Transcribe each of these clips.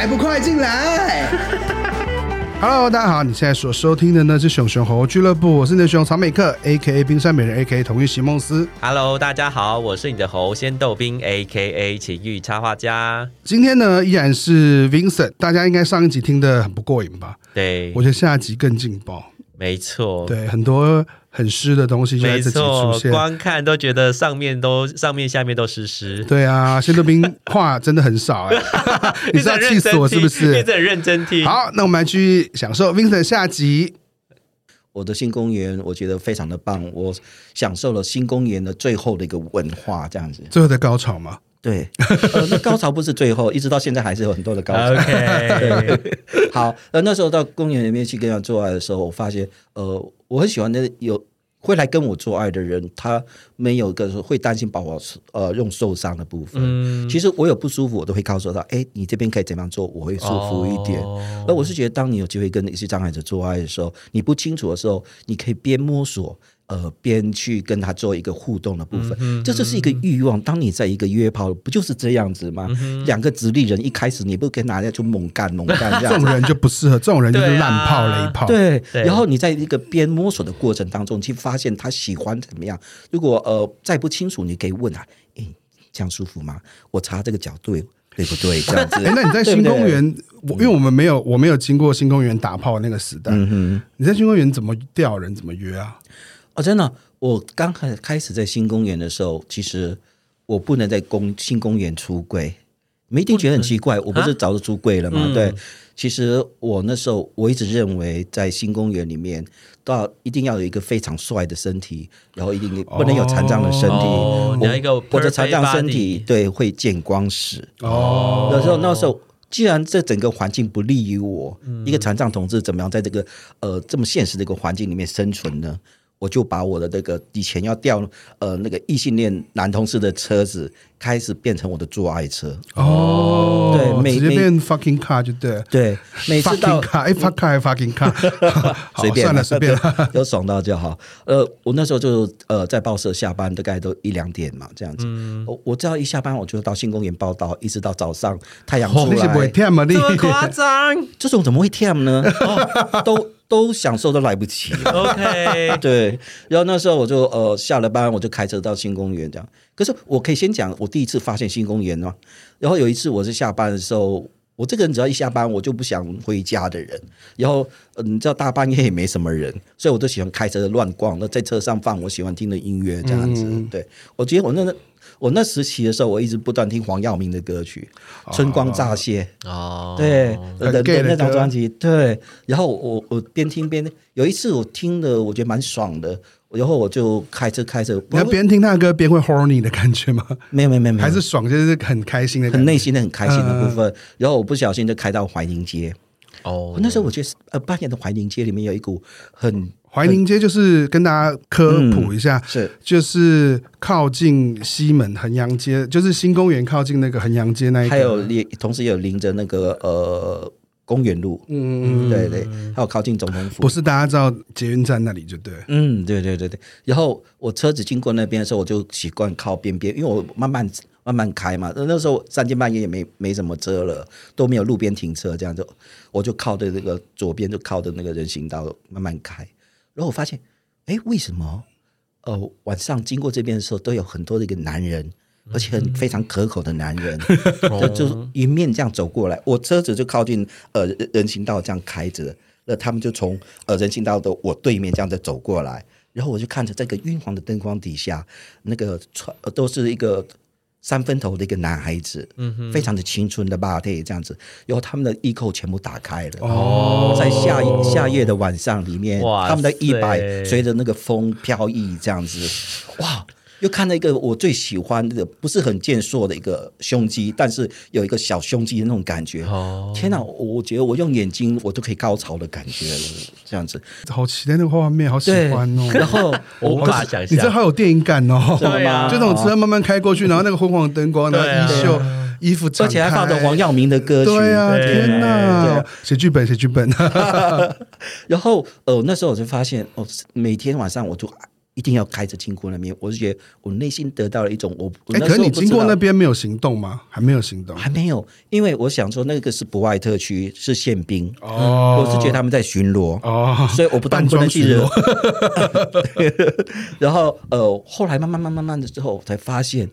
还不快进来！Hello，大家好，你现在所收听的呢是熊熊猴俱乐部，我是你的熊曹美克，A.K.A. 冰山美人，A.K.A. 同玉席梦思。Hello，大家好，我是你的猴仙豆冰，A.K.A. 情欲插画家。今天呢依然是 Vincent，大家应该上一集听得很不过瘾吧？对，我觉得下集更劲爆。没错，对，很多很湿的东西就在这集出现，光看都觉得上面都上面下面都湿湿。对啊，仙豆冰话真的很少哎，你是要气死我是不是？一直很认真听。好，那我们来去享受 Vincent 下集。我的新公园，我觉得非常的棒，我享受了新公园的最后的一个文化，这样子。最后的高潮吗？对，呃，那高潮不是最后，一直到现在还是有很多的高潮。OK，好，呃，那时候到公园里面去跟他做爱的时候，我发现，呃，我很喜欢的有会来跟我做爱的人，他没有个会担心把我呃用受伤的部分。嗯，其实我有不舒服，我都会告诉他，哎，你这边可以怎样做，我会舒服一点。而、哦、我是觉得，当你有机会跟一些障碍者做爱的时候，你不清楚的时候，你可以边摸索。呃，边去跟他做一个互动的部分，嗯、这就是一个欲望。当你在一个约炮，不就是这样子吗？嗯、两个直立人一开始你不跟大家就猛干猛干 这样，这种人就不适合，这种人就是烂炮雷炮。对，对，然后你在一个边摸索的过程当中，去发现他喜欢怎么样。如果呃再不清楚，你可以问他，诶，这样舒服吗？我查这个角度对不对？这样子。诶，那你在新公园，我因为我们没有，我没有经过新公园打炮的那个时代。嗯哼，你在新公园怎么钓人？怎么约啊？哦，真的，我刚开开始在新公园的时候，其实我不能在公新公园出柜，你们一定觉得很奇怪，我不是早就出柜了吗？嗯、对，其实我那时候我一直认为，在新公园里面，都要一定要有一个非常帅的身体，然后一定不能有残障的身体，哦、我一个或者残障身体对会见光死。哦，那时候那时候，既然这整个环境不利于我，嗯、一个残障同志怎么样在这个呃这么现实的一个环境里面生存呢？我就把我的那个以前要调呃那个异性恋男同事的车子，开始变成我的做爱车哦，对，每直接变 fucking car 就对，对，每次到 car，哎，fuck car 还 fucking car，随便算了，随便了，有爽到就好。呃，我那时候就呃在报社下班，大概都一两点嘛，这样子。嗯，我我只要一下班，我就到新公园报道，一直到早上太阳出来。这么夸张？这种怎么会 tem 呢？都都享受都来不及。OK，对。然后那时候我就呃下了班，我就开车到新公园这样。可是我可以先讲，我第一次发现新公园哦。然后有一次我是下班的时候，我这个人只要一下班，我就不想回家的人。然后你知道大半夜也没什么人，所以我都喜欢开车乱逛。那在车上放我喜欢听的音乐，这样子。嗯、对，我觉得我那我那时期的时候，我一直不断听黄耀明的歌曲，《春光乍泄》哦，对，的的那张专辑。对，然后我我边听边有一次我听的，我觉得蛮爽的。然后我就开车开车，你要边听他的歌边会 horny 的感觉吗？没有没有没有，还是爽，就是很开心的，很内心的很开心的部分。嗯、然后我不小心就开到怀宁街，哦，那时候我觉得呃，半夜的怀宁街里面有一股很怀宁街，就是跟大家科普一下，嗯、是就是靠近西门衡阳街，就是新公园靠近那个衡阳街那一，还有也同时也有临着那个呃。公园路，嗯嗯对对，还有靠近总统府，不是大家知道捷运站那里就对，嗯对对对对。然后我车子经过那边的时候，我就习惯靠边边，因为我慢慢慢慢开嘛。那时候三更半夜也没没什么车了，都没有路边停车，这样就我就靠着这个左边，就靠着那个人行道慢慢开。然后我发现，哎，为什么呃晚上经过这边的时候，都有很多的一个男人？而且很非常可口的男人，就就迎面这样走过来，我车子就靠近呃人行道这样开着，那他们就从呃人行道的我对面这样子走过来，然后我就看着这个晕黄的灯光底下，那个穿都是一个三分头的一个男孩子，嗯哼，非常的青春的 body 这样子，然后他们的衣扣全部打开了，哦，在夏夏夜的晚上里面，他们的衣摆随着那个风飘逸这样子，哇！又看到一个我最喜欢的，不是很健硕的一个胸肌，但是有一个小胸肌的那种感觉。哦，天哪！我觉得我用眼睛我都可以高潮的感觉了，这样子。好期待那个画面，好喜欢哦。然后我无法想象，你这好有电影感哦，对吗？就那种车慢慢开过去，然后那个昏黄灯光，然后衣袖、衣服，而且还放着黄耀明的歌曲。对啊，天哪！写剧本，写剧本。然后呃，那时候我就发现，哦，每天晚上我就。一定要开着经过那边，我是觉得我内心得到了一种我。哎、欸，可是你经过那边没有行动吗？还没有行动，还没有，因为我想说那个是博爱特区，是宪兵哦，我是觉得他们在巡逻哦，所以我不但不能去惹。然后呃，后来慢慢慢慢慢的之后，我才发现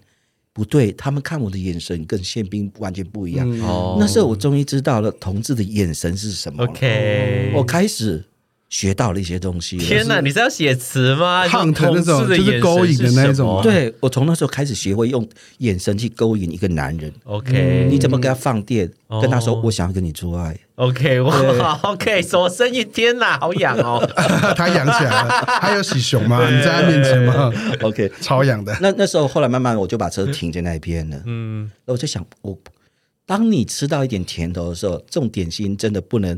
不对，他们看我的眼神跟宪兵完全不一样。哦、嗯，那时候我终于知道了同志的眼神是什么。OK，我开始。学到了一些东西。天哪，你是要写词吗？看的那种就是勾引的那种。对，我从那时候开始学会用眼神去勾引一个男人。OK，你怎么给他放电？跟他说我想要跟你做爱。OK，哇，OK，手生一？天哪，好痒哦！他痒起来了。他有喜熊吗？你在他面前吗？OK，超痒的。那那时候后来慢慢我就把车停在那边了。嗯，我就想，我当你吃到一点甜头的时候，这种点心真的不能。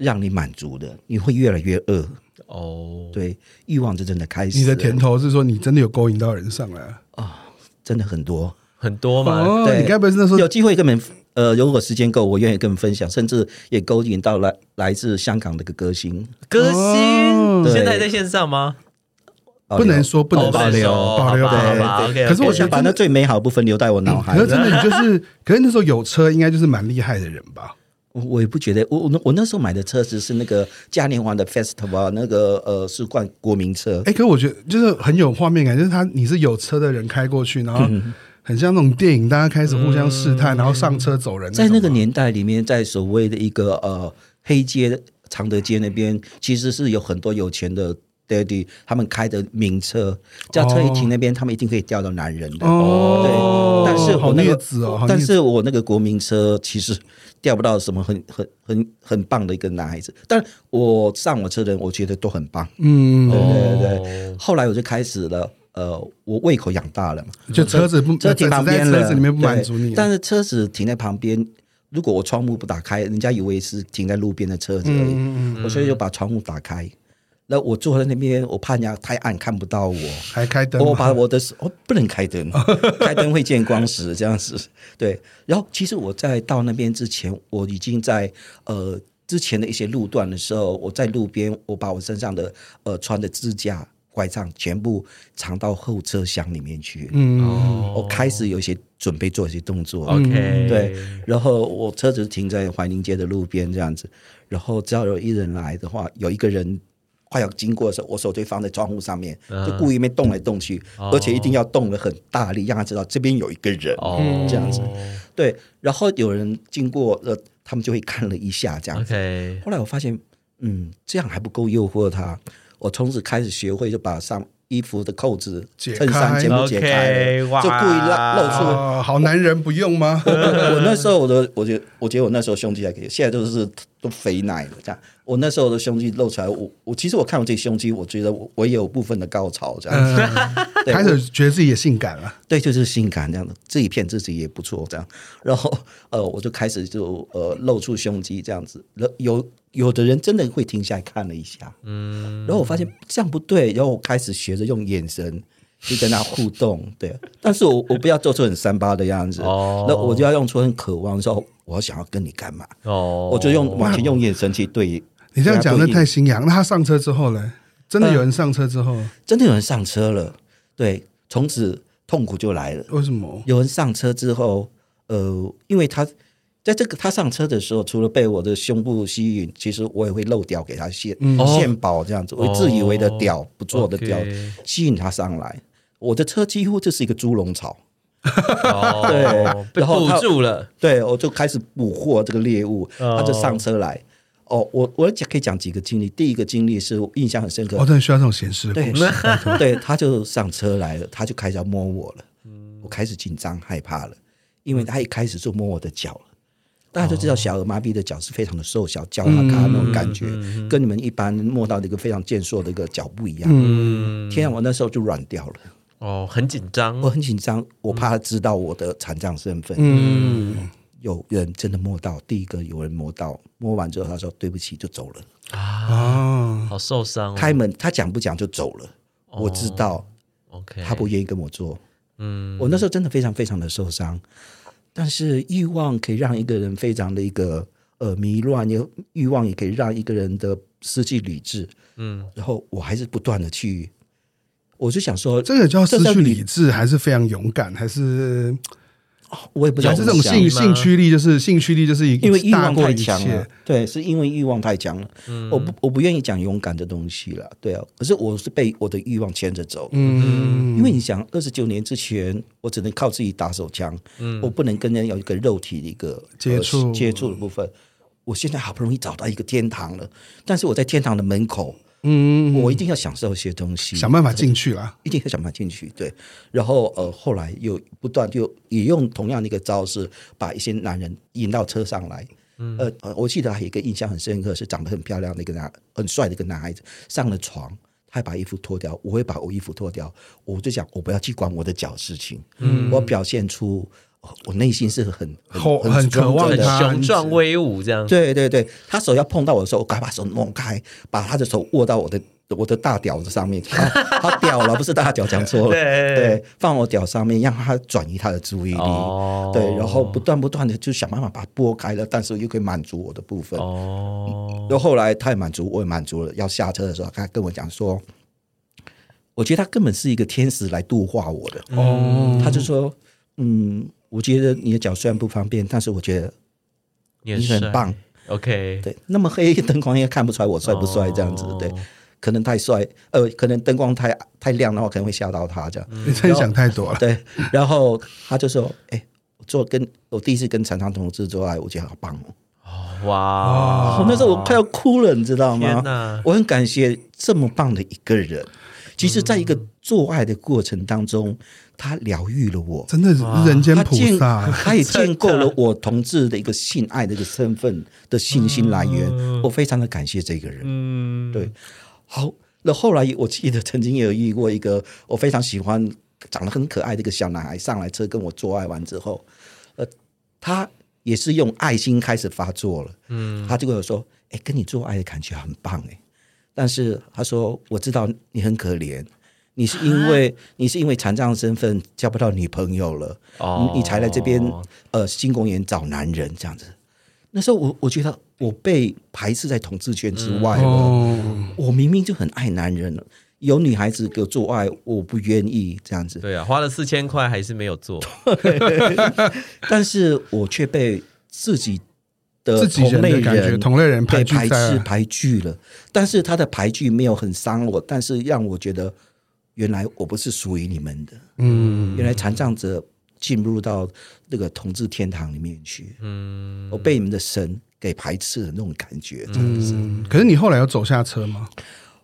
让你满足的，你会越来越饿哦。Oh. 对，欲望就真的开始。你的甜头是说你真的有勾引到人上来啊？哦，真的很多很多嘛。哦、对，你该不会是那时候有机会跟你们呃，如果时间够，我愿意跟你们分享，甚至也勾引到来来自香港的一个歌星。歌星、哦、现在在线上吗？不能说，不能保留，保留对。可是我想把那最美好的部分留在我脑海。可是真的，你就是，可是那时候有车，应该就是蛮厉害的人吧？我也不觉得，我我我那时候买的车子是那个嘉年华的 Festival，那个呃是冠国民车。哎、欸，可是我觉得就是很有画面感，就是他你是有车的人开过去，然后很像那种电影，大家开始互相试探，嗯、然后上车走人。在那个年代里面，在所谓的一个呃黑街常德街那边，其实是有很多有钱的。Daddy 他们开的名车，叫车一停那边，他们一定可以钓到男人的。哦，对，但是我那个，哦、但是我那个国民车其实钓不到什么很很很很棒的一个男孩子。但我上我车的人，我觉得都很棒。嗯，对对对。后来我就开始了，呃，我胃口养大了嘛，就车子不车停旁边了，车子里面不满足你。但是车子停在旁边，如果我窗户不打开，人家以为是停在路边的车子而已。嗯嗯，我所以就把窗户打开。那我坐在那边，我怕人家太暗看不到我，还开灯。我把我的手，哦，不能开灯，开灯会见光死这样子。对，然后其实我在到那边之前，我已经在呃之前的一些路段的时候，我在路边，我把我身上的呃穿的支架、拐杖全部藏到后车厢里面去。嗯，我开始有一些准备做一些动作。OK，对，然后我车子停在怀宁街的路边这样子，然后只要有一人来的话，有一个人。快要经过的时候，我手就放在窗户上面，就故意没动来动去，而且一定要动得很大力，让他知道这边有一个人，这样子。对，然后有人经过，呃，他们就会看了一下，这样子。后来我发现，嗯，这样还不够诱惑他，我从此开始学会就把上。衣服的扣子、衬衫全部解开，就故意露出。好男人不用吗？我 我那时候我的，我觉得我觉得我那时候胸肌还可以，现在都是都肥奶了这样。我那时候的胸肌露出来，我我其实我看我自己胸肌，我觉得我我也有部分的高潮这样子，开始觉得自己也性感了。对，就是性感这样的，自己骗自己也不错这样。然后呃，我就开始就呃露出胸肌这样子，有。有的人真的会停下来看了一下，嗯，然后我发现这样不对，然后我开始学着用眼神去跟他互动，对，但是我我不要做出很三八的样子，哦，那我就要用出很渴望说，我想要跟你干嘛，哦，我就用完全用眼神去对。你这样讲的太心痒。那他上车之后呢？真的有人上车之后，呃，真的有人上车了，对，从此痛苦就来了。为什么？有人上车之后，呃，因为他。在这个他上车的时候，除了被我的胸部吸引，其实我也会漏屌给他献献宝这样子，我自以为的屌不错的屌吸引他上来。我的车几乎就是一个猪笼草，对，被堵住了。对，我就开始捕获这个猎物，他就上车来。哦，我我讲可以讲几个经历。第一个经历是我印象很深刻，我真的需要这种显示。对，对，他就上车来了，他就开始要摸我了。我开始紧张害怕了，因为他一开始就摸我的脚了。大家都知道，小儿麻痹的脚是非常的瘦小，脚那种感觉，跟你们一般摸到的一个非常健硕的一个脚不一样。嗯，天啊，我那时候就软掉了。哦，很紧张，我很紧张，我怕他知道我的残障身份。嗯，有人真的摸到，第一个有人摸到，摸完之后他说对不起就走了。啊，好受伤、哦。开门，他讲不讲就走了。哦、我知道，OK，他不愿意跟我做。嗯，我那时候真的非常非常的受伤。但是欲望可以让一个人非常的一个呃迷乱，又欲望也可以让一个人的失去理智。嗯，然后我还是不断的去，我就想说，这个叫失去理智，还是非常勇敢，还是？我也不知道，这种性兴趣力就是兴趣力，就是因为欲望太强了。对，是因为欲望太强了。嗯，我不我不愿意讲勇敢的东西了。对啊，可是我是被我的欲望牵着走。嗯，因为你想，二十九年之前，我只能靠自己打手枪。嗯，我不能跟人有一个肉体的一个接触接触的部分。我现在好不容易找到一个天堂了，但是我在天堂的门口。嗯，我一定要享受一些东西，想办法进去了，一定要想办法进去。对，然后呃，后来又不断就也用同样的一个招式，把一些男人引到车上来。嗯，呃，我记得还有一个印象很深刻，是长得很漂亮的一个男，很帅的一个男孩子上了床，他把衣服脱掉，我会把我衣服脱掉，我就讲我不要去管我的脚事情，嗯，我表现出。我内心是很很很渴望的，雄壮威武这样。对对对，他手要碰到我的时候，我赶快把手弄开，把他的手握到我的我的大屌子上面。他屌了，不是大屌，讲错了。对，对，放我屌上面，让他转移他的注意力。哦。对，然后不断不断的就想办法把它拨开了，但是又可以满足我的部分。哦。然后后来他也满足，我也满足了。要下车的时候，他跟我讲说，我觉得他根本是一个天使来度化我的。哦。他就说，嗯。我觉得你的脚虽然不方便，但是我觉得你很棒。OK，对，那么黑灯光应该看不出来我帅不帅这样子，对，可能太帅，呃，可能灯光太太亮的话，可能会吓到他这样。你真想太多了。对，然后他就说：“哎，做跟我第一次跟残障同志做爱，我觉得好棒哦。”哇，那时候我快要哭了，你知道吗？我很感谢这么棒的一个人。其实，在一个做爱的过程当中，他疗愈了我，真的是人间菩萨。他 也建构了我同志的一个性爱的一个身份的信心来源。我非常的感谢这个人。嗯，对。好，那后来我记得曾经也有遇过一个我非常喜欢、长得很可爱的一个小男孩上来车跟我做爱完之后，呃，他也是用爱心开始发作了。嗯，他就跟我说：“哎，跟你做爱的感觉很棒，哎。”但是他说：“我知道你很可怜，你是因为你是因为残障身份交不到女朋友了，你你才来这边呃新公园找男人这样子。那时候我我觉得我被排斥在同志圈之外了，我明明就很爱男人了，有女孩子给我做爱，我不愿意这样子。对啊，花了四千块还是没有做，但是我却被自己。”的同类人，同类人被排斥排拒了，但是他的排拒没有很伤我，但是让我觉得原来我不是属于你们的，嗯，原来残障者进入到那个同志天堂里面去，嗯，我被你们的神给排斥的那种感觉，嗯，可是你后来有走下车吗？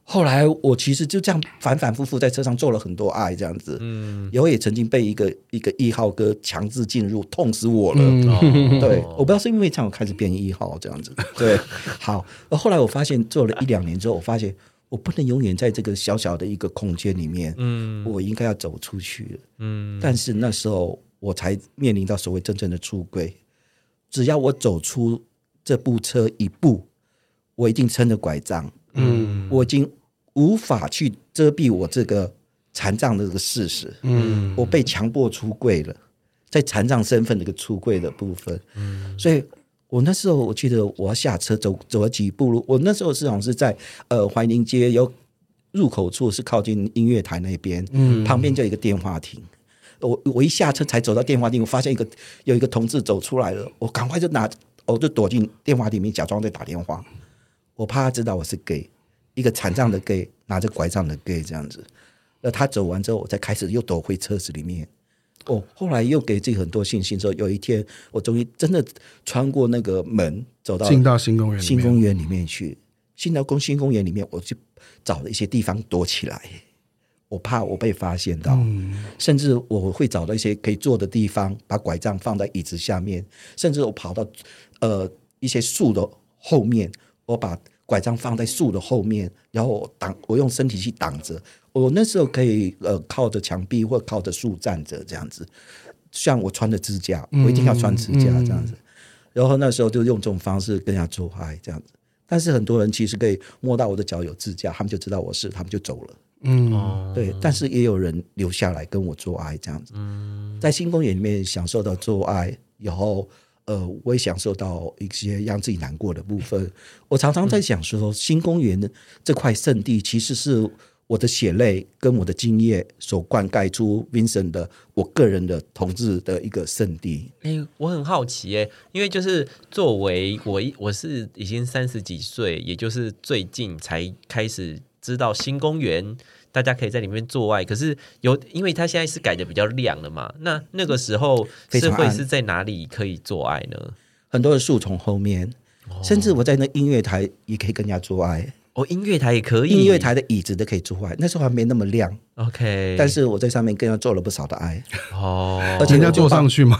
后来我其实就这样反反复复在车上做了很多爱，这样子，嗯，然后也曾经被一个一个一号哥强制进入，痛死我了，嗯、对，我不知道是因为这样我开始变一号这样子，对，好，后来我发现做了一两年之后，我发现我不能永远在这个小小的一个空间里面，嗯，我应该要走出去了，嗯，但是那时候我才面临到所谓真正的出柜，只要我走出这部车一步，我一定撑着拐杖。嗯，我已经无法去遮蔽我这个残障的这个事实。嗯，我被强迫出柜了，在残障身份的一个出柜的部分。嗯，所以我那时候我记得我要下车走走了几步路。我那时候是好像是在呃怀宁街有入口处是靠近音乐台那边，嗯，旁边就有一个电话亭。我我一下车才走到电话亭，我发现一个有一个同志走出来了，我赶快就拿我就躲进电话里面，假装在打电话。我怕他知道我是 gay，一个残障的 gay，拿着拐杖的 gay 这样子。那他走完之后，我才开始又躲回车子里面。哦，后来又给自己很多信心，说有一天我终于真的穿过那个门，走到进到新公园新公园里面去。进到公新公园里面，我就找了一些地方躲起来，我怕我被发现到，嗯、甚至我会找到一些可以坐的地方，把拐杖放在椅子下面，甚至我跑到呃一些树的后面。我把拐杖放在树的后面，然后我挡，我用身体去挡着。我那时候可以呃靠着墙壁或靠着树站着这样子，像我穿着支架，我一定要穿支架这样子。嗯嗯、然后那时候就用这种方式跟人家做爱这样子。但是很多人其实可以摸到我的脚有支架，他们就知道我是，他们就走了。嗯，对。但是也有人留下来跟我做爱这样子。嗯，在新公园里面享受到做爱以后。呃，我也享受到一些让自己难过的部分。我常常在想说，新公园这块圣地，其实是我的血泪跟我的经验所灌溉出 Vincent 的我个人的同志的一个圣地。哎、我很好奇哎、因为就是作为我，我是已经三十几岁，也就是最近才开始知道新公园。大家可以在里面做爱，可是有，因为它现在是改的比较亮了嘛。那那个时候是会是在哪里可以做爱呢？很多的树丛后面，哦、甚至我在那音乐台也可以跟人家做爱。哦，音乐台也可以，音乐台的椅子都可以做爱。那时候还没那么亮，OK。但是我在上面跟人家做了不少的爱。哦，而且人家坐上去吗？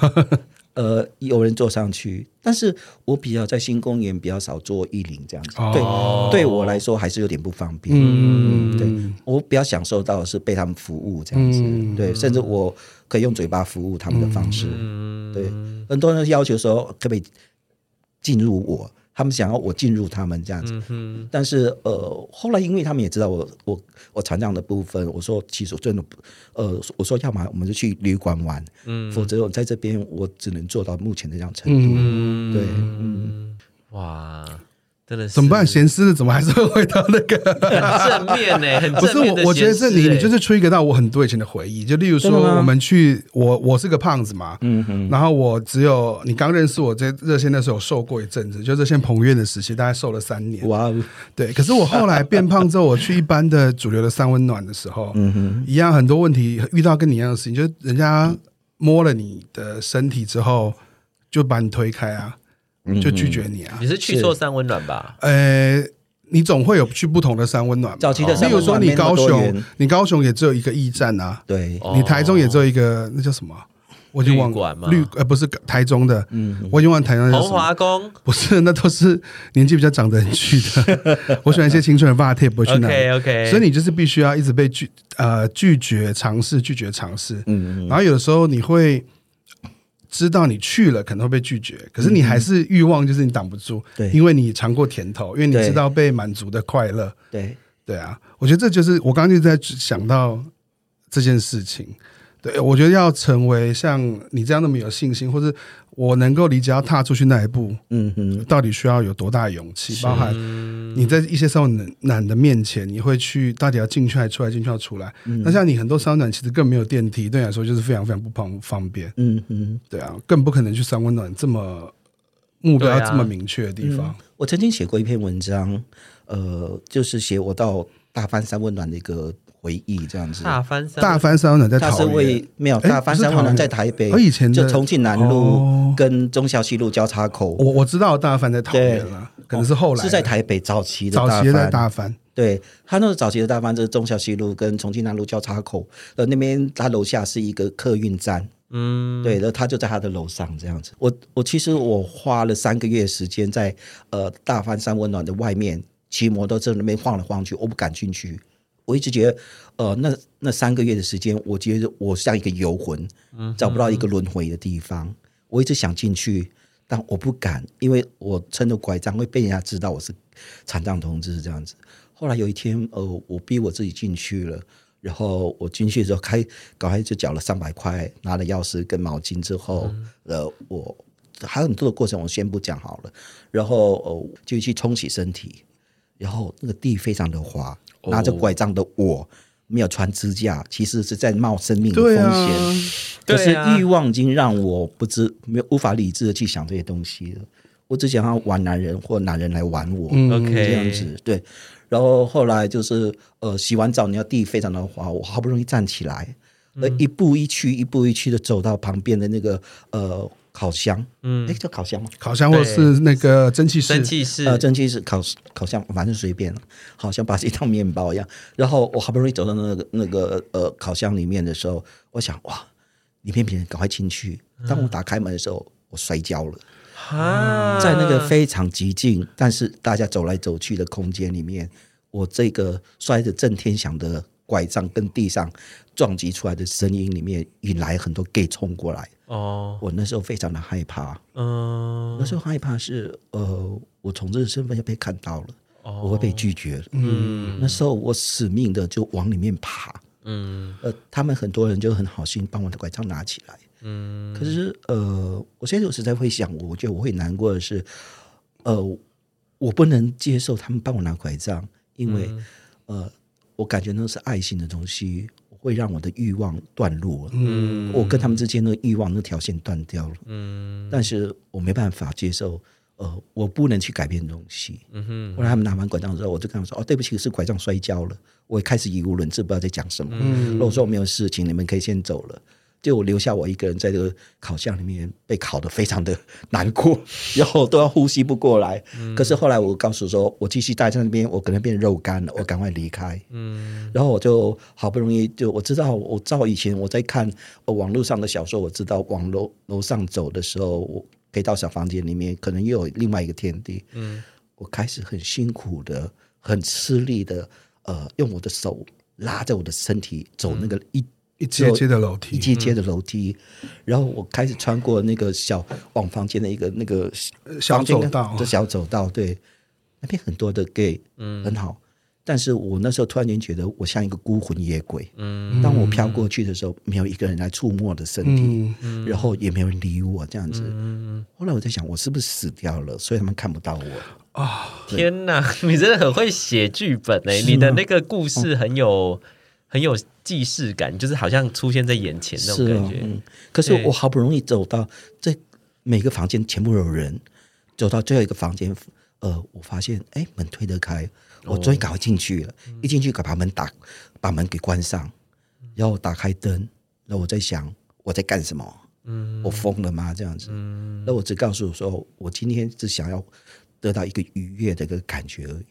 呃，有人坐上去，但是我比较在新公园比较少坐一零这样子，哦、对，对我来说还是有点不方便。嗯，对我比较享受到的是被他们服务这样子，嗯、对，甚至我可以用嘴巴服务他们的方式。嗯、对，很多人要求说可不可以进入我。他们想要我进入他们这样子，嗯、但是呃，后来因为他们也知道我我我残障的部分，我说其实我真的不，呃，我说要么我们就去旅馆玩，嗯，否则我在这边我只能做到目前的这样程度，嗯、对，嗯，哇。真的是怎么办？咸湿的怎么还是会回到那个很正面呢？不是我，我觉得是你，你就是 trigger 到我很多以前的回忆。就例如说，我们去，我我是个胖子嘛，嗯哼，然后我只有你刚认识我在热线的时候瘦过一阵子，就热线彭院的时期，大概瘦了三年。哇，对。可是我后来变胖之后，我去一般的主流的三温暖的时候，嗯哼，一样很多问题遇到跟你一样的事情，就是人家摸了你的身体之后，就把你推开啊。就拒绝你啊！你是去错三温暖吧？呃，你总会有去不同的三温暖。早期的三温暖，比如说你高雄，你高雄也只有一个驿站啊。对，你台中也只有一个，那叫什么？我已经忘了。绿呃，不是台中的，嗯，我已经忘了台中的。鸿华宫不是，那都是年纪比较长的人去的。我喜欢一些青春的 bar，不会去那。OK OK。所以你就是必须要一直被拒呃拒绝尝试，拒绝尝试。嗯嗯。然后有的时候你会。知道你去了可能会被拒绝，可是你还是欲望，就是你挡不住，对，因为你尝过甜头，因为你知道被满足的快乐，对，对啊，我觉得这就是我刚刚就在想到这件事情。对，我觉得要成为像你这样那么有信心，或者我能够理解要踏出去那一步，嗯哼，到底需要有多大的勇气？包含你在一些三温暖的面前，你会去到底要进去还出来，进去要出来？嗯、那像你很多三温暖其实更没有电梯，对你来说就是非常非常不方方便。嗯哼，对啊，更不可能去三温暖这么目标要这么明确的地方。啊嗯、我曾经写过一篇文章，呃，就是写我到大番三温暖的一个。回忆这样子，大番山大番山温暖在桃园，它是为没有大番山温暖在台北，我以前就重庆南路跟忠孝西路交叉口，我我知道大番在桃园了，可能是后来是在台北早期的早期的大番，对他那个早期的大番就是忠孝西路跟重庆南路交叉口，呃那边他楼下是一个客运站，嗯，对，然后他就在他的楼上这样子，我我其实我花了三个月时间在呃大番山温暖的外面骑摩托车那边晃来晃去，我不敢进去。我一直觉得，呃，那那三个月的时间，我觉得我像一个游魂，找不到一个轮回的地方。我一直想进去，但我不敢，因为我撑着拐杖会被人家知道我是残障同志这样子。后来有一天，呃，我逼我自己进去了，然后我进去的时候开，赶快就缴了三百块，拿了钥匙跟毛巾之后，呃，我还有很多的过程，我先不讲好了。然后，呃，就去冲洗身体，然后那个地非常的滑。拿着拐杖的我，没有穿支架，其实是在冒生命的风险。可是欲望已经让我不知没有无法理智的去想这些东西了。我只想要玩男人，或男人来玩我。OK，这样子对。然后后来就是呃，洗完澡，你要地非常的滑，我好不容易站起来，呃，一步一趋，一步一趋的走到旁边的那个呃。烤箱，嗯，哎，叫烤箱吗？烤箱或者是那个蒸汽室，蒸汽室，呃，蒸汽室烤烤箱，反正随便了，好像把这一套面包一样。然后我好不容易走到那个那个呃烤箱里面的时候，我想哇，里面别人赶快进去。当我打开门的时候，我摔跤了。啊，在那个非常寂静，但是大家走来走去的空间里面，我这个摔得震天响的拐杖跟地上撞击出来的声音里面，引来很多 gay 冲过来。哦，我那时候非常的害怕，嗯，那时候害怕是呃，我从这个身份要被看到了，哦。我会被拒绝。嗯。那时候我死命的就往里面爬，嗯。呃，他们很多人就很好心帮我的拐杖拿起来。嗯，可是呃，我现在有时在会想，我觉得我会难过的是，呃，我不能接受他们帮我拿拐杖，因为、呃，我感觉那是爱心的东西，会让我的欲望断落。嗯我跟他们之间的欲望那条线断掉了。嗯但是我没办法接受，呃，我不能去改变东西。嗯哼后来他们拿完拐杖之后，我就跟他们说：“哦，对不起，是拐杖摔跤了。”我也开始语无伦次，不知道在讲什么。嗯如果说我没有事情，你们可以先走了。就我留下我一个人在这个烤箱里面被烤得非常的难过，然后都要呼吸不过来。可是后来我告诉说，我继续待在那边，我可能变肉干了，我赶快离开。嗯然后我就好不容易就我知道，我照以前我在看呃网络上的小说，我知道往楼楼上走的时候，我可以到小房间里面，可能又有另外一个天地。嗯我开始很辛苦的、很吃力的，呃，用我的手拉着我的身体走那个一、一阶阶的楼梯。一阶阶的楼梯，然后我开始穿过那个小往房间的一个那个小走道。的小走道，对，那边很多的 gay，嗯，很好。但是我那时候突然间觉得我像一个孤魂野鬼。嗯。当我飘过去的时候，没有一个人来触摸我的身体，嗯。然后也没有人理我，这样子。嗯，后来我在想，我是不是死掉了，所以他们看不到我。啊？天哪，你真的很会写剧本哎！你的那个故事很有很有既视感，就是好像出现在眼前那种感觉。。可是我好不容易走到这每个房间全部有人，走到最后一个房间，呃，我发现哎门推得开，我终于赶快进去了。一进去，赶把门打，把门给关上，然后我打开灯，然后我在想我在干什么？嗯我疯了吗？这样子。嗯那我只告诉我说，我今天只想要得到一个愉悦的一个感觉而已。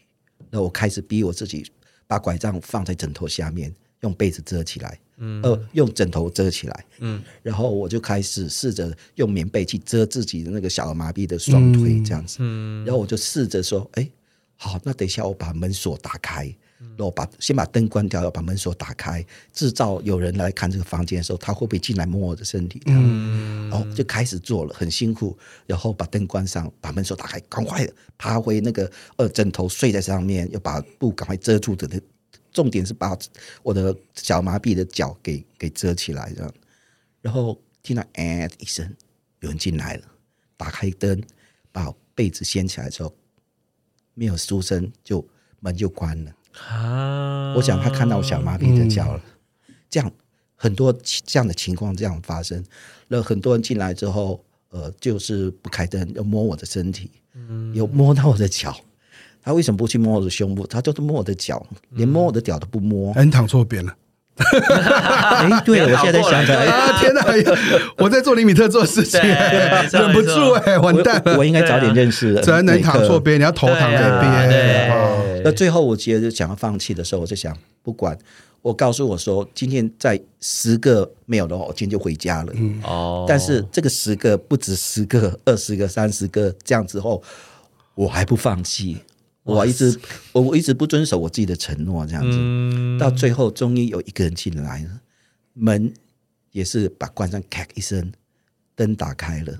那我开始逼我自己，把拐杖放在枕头下面，用被子遮起来，嗯。呃，用枕头遮起来，嗯。然后我就开始试着用棉被去遮自己的那个小儿麻痹的双腿，这样子。嗯。然后我就试着说，哎，好，那等一下我把门锁打开，然后把先把灯关掉，要把门锁打开，制造有人来看这个房间的时候，他会不会进来摸我的身体？嗯。然后就开始做了，很辛苦，然后把灯关上，把门锁打开，赶快爬回那个呃枕头睡在上面，要把布赶快遮住的。重点是把我的小麻痹的脚给给遮起来，这样。然后听到哎一声，有人进来了，打开灯，把被子掀起来之后，没有出声，就门就关了。啊，我想他看到我小麻痹的脚了，这样很多这样的情况这样发生，那很多人进来之后，呃，就是不开灯，要摸我的身体，有摸到我的脚。他为什么不去摸我的胸部？他就是摸我的脚，连摸我的脚都不摸。哎，你躺错边了哎，对，我现在在想起来！天哪，我在做李米特做事情，忍不住哎，完蛋了！我我应该早点认识。只能躺错边，你要头躺那边。对哦那最后我觉得想要放弃的时候，我就想，不管我告诉我说，今天在十个没有的话，我今天就回家了。哦，但是这个十个不止十个、二十个、三十个这样之后，我还不放弃，我一直我我一直不遵守我自己的承诺，这样子，嗯。到最后终于有一个人进来了，门也是把关上，咔一声，灯打开了，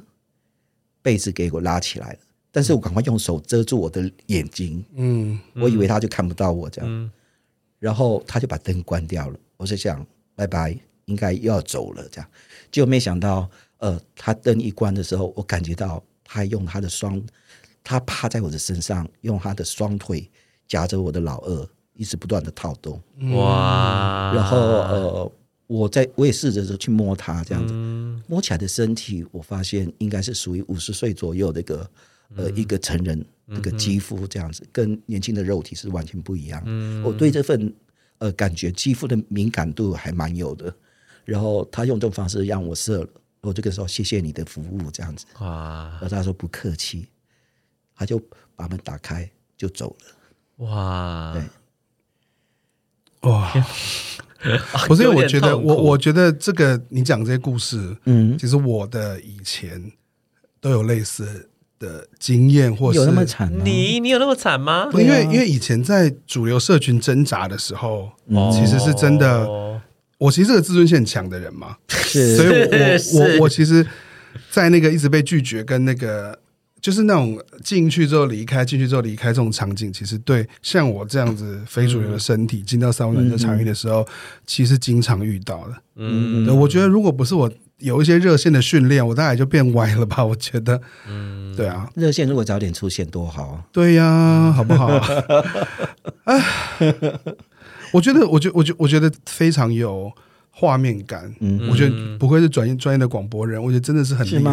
被子给我拉起来了，但是我赶快用手遮住我的眼睛，嗯，我以为他就看不到我这样，嗯。然后他就把灯关掉了。我在想，拜拜，应该又要走了这样。结果没想到，呃，他灯一关的时候，我感觉到他用他的双，他趴在我的身上，用他的双腿夹着我的老二，一直不断的套动。哇，然后呃，我在我也试着去摸他这样子，嗯摸起来的身体，我发现应该是属于五十岁左右的一个呃一个成人那个肌肤这样子，跟年轻的肉体是完全不一样。我对这份呃感觉肌肤的敏感度还蛮有的。然后他用这种方式让我射了，我就跟他说谢谢你的服务这样子。哇然后他说不客气，他就把门打开就走了。哇，对哇！不是因为我觉得，我我觉得这个你讲这些故事，嗯其实我的以前都有类似的的经验，或是有那么惨？你你有那么惨吗？因为因为以前在主流社群挣扎的时候，其实是真的。我其实是个自尊心很强的人嘛，是，所以我我 我我其实，在那个一直被拒绝跟那个。就是那种进去之后离开，进去之后离开这种场景，其实对像我这样子非主流的身体进到三温暖的场域的时候，其实经常遇到的。嗯，我觉得如果不是我有一些热线的训练，我大概就变歪了吧？我觉得，嗯，对啊，热线如果早点出现多好。对呀，好不好？哎，我觉得，我觉，我觉，我觉得非常有。画面感，嗯，我觉得不愧是专业专业的广播人，我觉得真的是很厉害，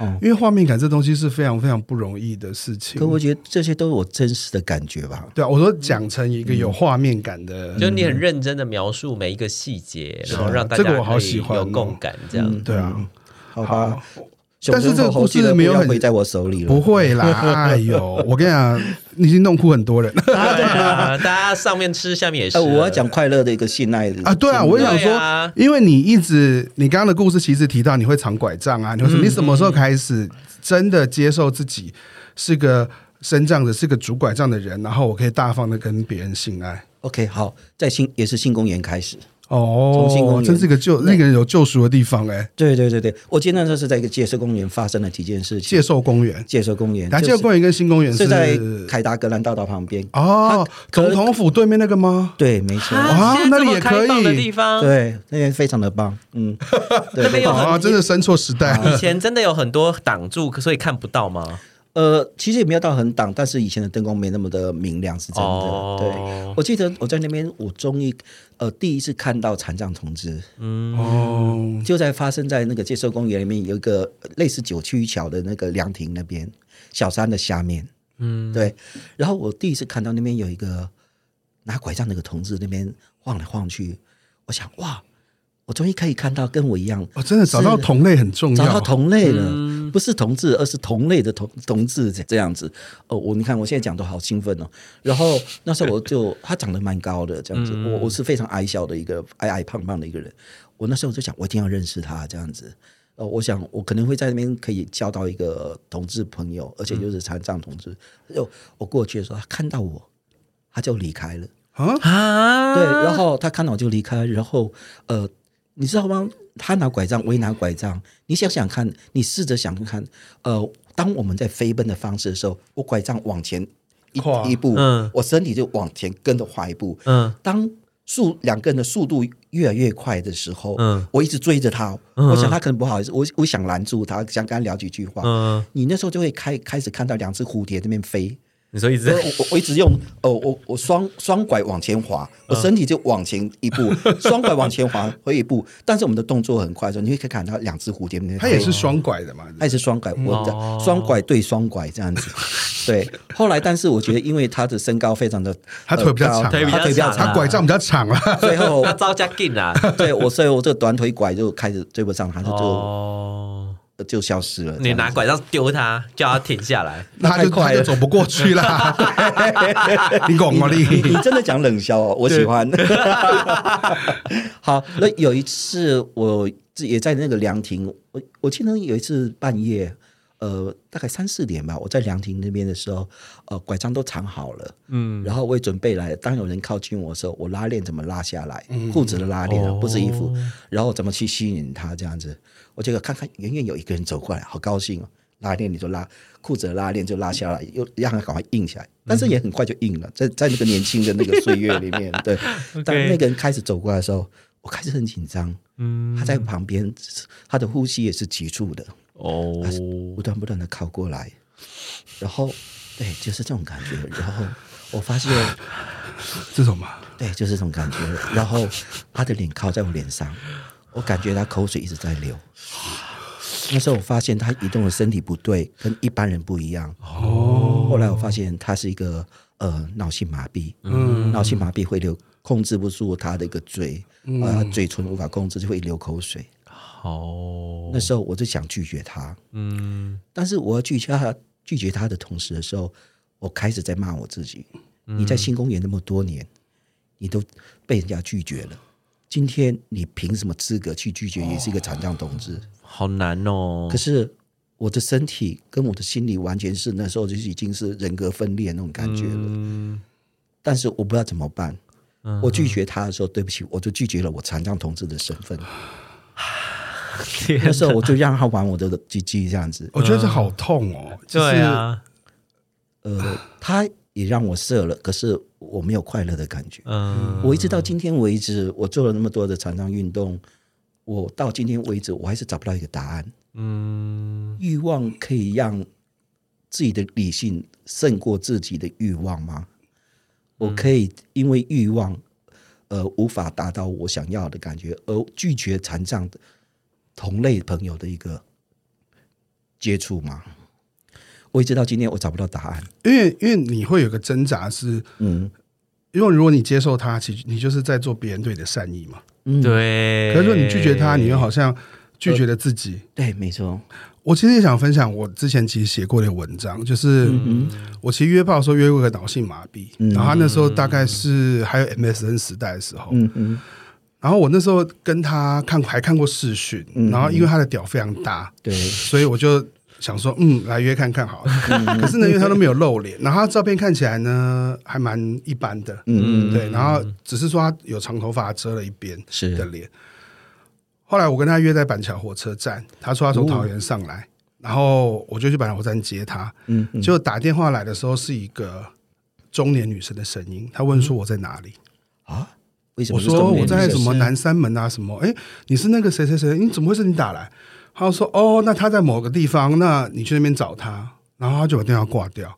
哦，因为画面感这东西是非常非常不容易的事情。可我觉得这些都是我真实的感觉吧。对啊，我说讲成一个有画面感的，嗯，就你很认真的描述每一个细节，然后让大家有共感，这样，对啊，好吧。但是这个故事没有很在我手里了，不会啦！哎呦，我跟你讲，你已经弄哭很多人了。大家上面吃，下面也是。我要讲快乐的一个信赖的啊，对啊，我想说，因为你一直，你刚刚的故事其实提到你会藏拐杖啊，你说你什么时候开始真的接受自己是个身障的，是个拄拐杖的人，然后我可以大方的跟别人性爱？OK，好，在新也是新公园开始。哦，重庆公园。真是个救那个人有救赎的地方哎！对对对对，我记得那时候是在一个介寿公园发生了几件事情。介寿公园，介寿公园，介寿公园跟新公园是在凯达格兰大道旁边。哦，总统府对面那个吗？对，没错。啊，那里也可以。的地方，对，那边非常的棒，嗯，那边有啊，真的生错时代，以前真的有很多挡住，所以看不到吗？呃，其实也没有到很挡，但是以前的灯光没那么的明亮，是真的。Oh. 对，我记得我在那边，我终于呃第一次看到残障同志。嗯，哦，就在发生在那个介寿公园里面有一个类似九曲桥的那个凉亭那边小山的下面。嗯，对。然后我第一次看到那边有一个拿拐杖那个同志那边晃来晃去，我想哇。我终于可以看到跟我一样，哦，真的找到同类很重要，找到同类了，嗯、不是同志，而是同类的同同志这这样子。哦，我你看我现在讲都好兴奋哦。然后那时候我就他长得蛮高的这样子，嗯、我我是非常矮小的一个矮矮胖胖的一个人。我那时候就想，我一定要认识他这样子。呃，我想我可能会在那边可以交到一个同志朋友，而且就是残障同志。就我过去的时候，他看到我，他就离开了啊。对，然后他看到我就离开，然后呃。你知道吗？他拿拐杖，我也拿拐杖。你想想看，你试着想想看，呃，当我们在飞奔的方式的时候，我拐杖往前一一步，嗯，我身体就往前跟着滑一步，嗯。当速两个人的速度越来越快的时候，嗯，我一直追着他，嗯，我想他可能不好意思，我我想拦住他，想跟他聊几句话，嗯。你那时候就会开开始看到两只蝴蝶在那边飞。你说一直我我一直用哦，我我双双拐往前滑，我身体就往前一步，双拐往前滑回一步。但是我们的动作很快的时候，你会可以看到两只蝴蝶。它也是双拐的嘛？它也是双拐，我的双拐对双拐这样子。对，后来但是我觉得，因为他的身高非常的，他腿比较长，他腿比较长，他拐杖比较长了。最后他招架劲啊！对我，所以我这个短腿拐就开始追不上他，就就。就消失了。你拿拐杖丢他，叫他停下来，他就快就走不过去了。你讲吗？你你真的讲冷笑哦，我喜欢。好，那有一次我也在那个凉亭，我我记得有一次半夜，呃，大概三四点吧，我在凉亭那边的时候，呃，拐杖都藏好了，嗯，然后我也准备来，当有人靠近我的时候，我拉链怎么拉下来？裤子的拉链，不是衣服，然后怎么去吸引他这样子。我这个看看，远远有一个人走过来，好高兴哦！拉链你就拉裤子的拉链就拉下来，又让他赶快硬起来，但是也很快就硬了。在在那个年轻的那个岁月里面，对。当那个人开始走过来的时候，我开始很紧张。嗯，他在旁边，他的呼吸也是急促的。哦，不断不断的靠过来，然后对，就是这种感觉。然后我发现 这种嘛，对，就是这种感觉。然后他的脸靠在我脸上。我感觉他口水一直在流。那时候我发现他移动的身体不对，跟一般人不一样。哦。后来我发现他是一个呃脑性麻痹。嗯。脑性麻痹会流，控制不住他的一个嘴，嗯、呃，嘴唇无法控制，就会流口水。哦。那时候我就想拒绝他。嗯。但是我要拒绝他，拒绝他的同时的时候，我开始在骂我自己。嗯、你在新公园那么多年，你都被人家拒绝了。今天你凭什么资格去拒绝？也是一个残障同志，好难哦。可是我的身体跟我的心理完全是那时候就已经是人格分裂那种感觉了。嗯但是我不知道怎么办。我拒绝他的时候，对不起，我就拒绝了我残障同志的身份。那时候我就让他玩我的鸡鸡这样子。我觉得这好痛哦。就是对啊，呃，他也让我射了，可是我没有快乐的感觉。嗯，我一直到今天为止，我做了那么多的残障运动，我到今天为止，我还是找不到一个答案。嗯，欲望可以让自己的理性胜过自己的欲望吗？我可以因为欲望，呃，无法达到我想要的感觉，而拒绝残障的同类朋友的一个接触吗？我一直到今天，我找不到答案。因为因为你会有个挣扎是，嗯因为如果你接受他，其实你就是在做别人对你的善意嘛。嗯，对。可是说你拒绝他，你又好像拒绝了自己。对，没错。我其实也想分享，我之前其实写过的文章，就是我其实约炮的时候约过个脑性麻痹，然后他那时候大概是还有 MSN 时代的时候，嗯嗯然后我那时候跟他看还看过视讯，然后因为他的屌非常大，对，所以我就想说，嗯，来约看看好了。可是呢，因为他都没有露脸，然后他照片看起来呢还蛮一般的，嗯对，然后只是说他有长头发遮了一边是的脸。后来我跟他约在板桥火车站，他说他从桃园上来，然后我就去板桥火车站接他。嗯结果打电话来的时候是一个中年女生的声音，她问说我在哪里？啊？为什么我说我在什么南山门啊什么？哎，你是那个谁谁谁？你怎么会是你打来？他就说哦，那他在某个地方，那你去那边找他。然后他就把电话挂掉。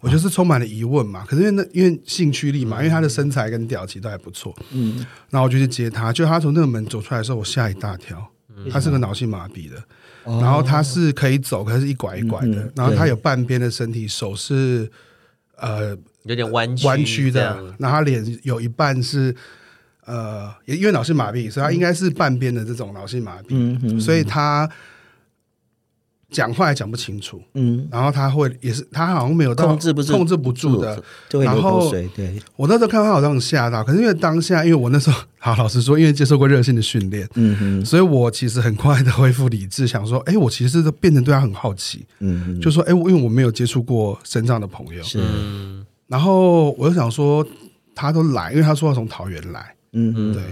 我就是充满了疑问嘛，可是因为那因为兴趣力嘛，因为他的身材跟屌其实都还不错，嗯，然后我就去接他，就他从那个门走出来的时候，我吓一大跳，他是个脑性麻痹的，然后他是可以走，可是一拐一拐的，嗯然后他有半边的身体，手是呃有点弯曲弯曲的，然后他脸有一半是呃，也因为脑性麻痹，所以他应该是半边的这种脑性麻痹，嗯嗯所以他讲话也讲不清楚，嗯，然后他会也是他好像没有到控制不住控制不住的，就会流然后口水，对，我那时候看到他好像很吓到，可是因为当下，因为我那时候 好老实说，因为接受过热性的训练，嗯哼，所以我其实很快的恢复理智，想说，哎，我其实是变成对他很好奇，嗯，就说，哎，因为我没有接触过身障的朋友，是，嗯然后我就想说，他都来，因为他说要从桃园来，嗯嗯，对，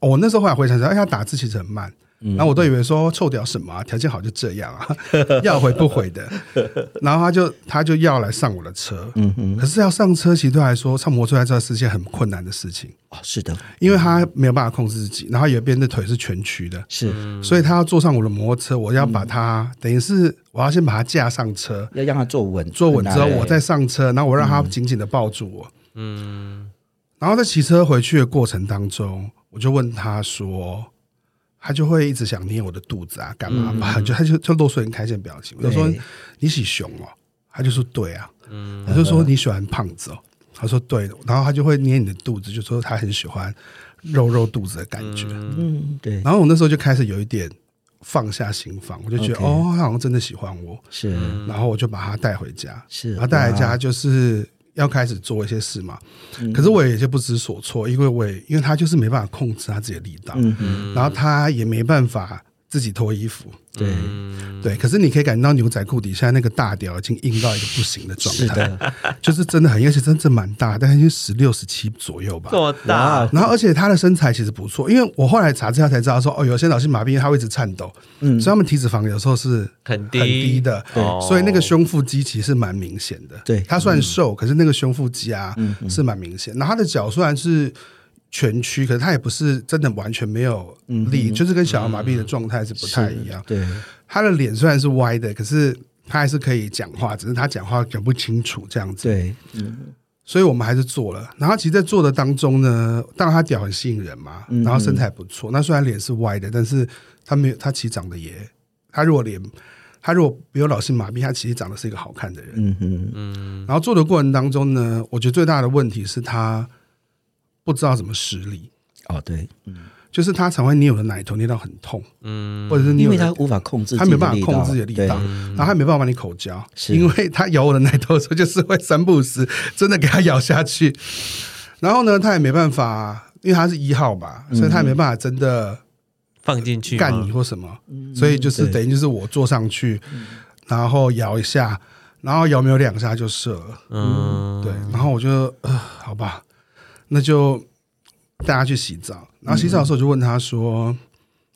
哦我那时候后来回想起来，哎，他打字其实很慢。然后我都以为说臭屌什么啊，条件好就这样啊，要回不回的。然后他就他就要来上我的车，嗯嗯，可是要上车，其实对他来说，上摩托车这是件很困难的事情，哦，是的，因为他没有办法控制自己，然后有一边的腿是蜷曲的，是。所以他要坐上我的摩托车，我要把他等于是我要先把他架上车，要让他坐稳，坐稳之后我再上车，然后我让他紧紧的抱住我，嗯然后在骑车回去的过程当中，我就问他说。他就会一直想捏我的肚子啊，干嘛吧？就他就就露出很开心的表情。我就说你喜熊哦，他就说对啊。嗯我就说你喜欢胖子哦，他说对。然后他就会捏你的肚子，就说他很喜欢肉肉肚子的感觉。嗯，对，然后我那时候就开始有一点放下心房，我就觉得哦，他好像真的喜欢我。是然后我就把他带回家，是，然后带回家，就是要开始做一些事嘛。嗯可是我也就不知所措，因为我也因为他就是没办法控制他自己的力道，嗯，然后他也没办法自己脱衣服。对，嗯。对，可是你可以感觉到牛仔裤底下那个大屌已经硬到一个不行的状是态，的，就是真的很，而且真的蛮大，大概就十六、十七左右吧。这。么大，然后，而且他的身材其实不错，因为我后来查资料才知道说，哦，有些脑性麻痹他会一直颤抖，嗯。所以他们体脂肪有时候是很低。很低的，对。所以那个胸腹肌其实是蛮明显的。对。他虽然瘦，可是那个胸腹肌啊嗯。是蛮明显。然后他的脚虽然是蜷曲，可是他也不是真的完全没有力，就是跟小儿麻痹的状态是不太一样。对，他的脸虽然是歪的，可是他还是可以讲话，只是他讲话讲不清楚这样子。对，嗯所以我们还是做了。然后其实，在做的当中呢，当然他屌很吸引人嘛，然后身材不错。那虽然脸是歪的，但是他没有，他其实长得也，他如果脸，他如果没有老性麻痹，他其实长得是一个好看的人。嗯然后做的过程当中呢，我觉得最大的问题是他不知道怎么施力，哦，对，嗯就是他常会捏我的奶头捏到很痛，嗯。或者是捏因为他无法控制，他没办法控制自己的力道，然后他没办法把你口交，是。因为他咬我的奶头的时候，就是会三不五时真的给他咬下去。然后呢，他也没办法，因为他是一号吧，所以他也没办法真的放进去干你或什么，所以就是等于就是我坐上去，然后摇一下，然后摇没有两下就射了，嗯，对，然后我就呃，好吧，那就带他去洗澡，然后洗澡的时候我就问他说，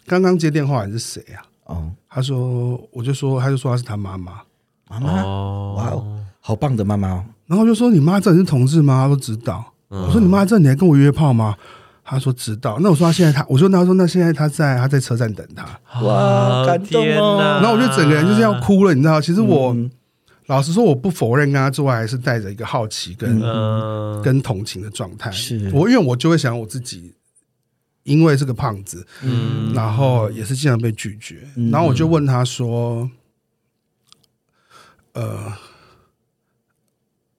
刚刚接电话的是谁啊？哦，他说，我就说，他就说他是他妈妈，妈妈，哇哦，好棒的妈妈，然后就说你妈知道你是同志吗？他说知道，我说你妈知道你还跟我约炮吗？他说知道，那我说他现在他，我说他说那现在他在他在车站等他，哇，感动哦！然后我就整个人就是要哭了，你知道？其实我、嗯、老实说，我不否认跟他做爱还是带着一个好奇跟、嗯、跟同情的状态。是我因为我就会想我自己，因为是个胖子，嗯，然后也是经常被拒绝，嗯、然后我就问他说，呃，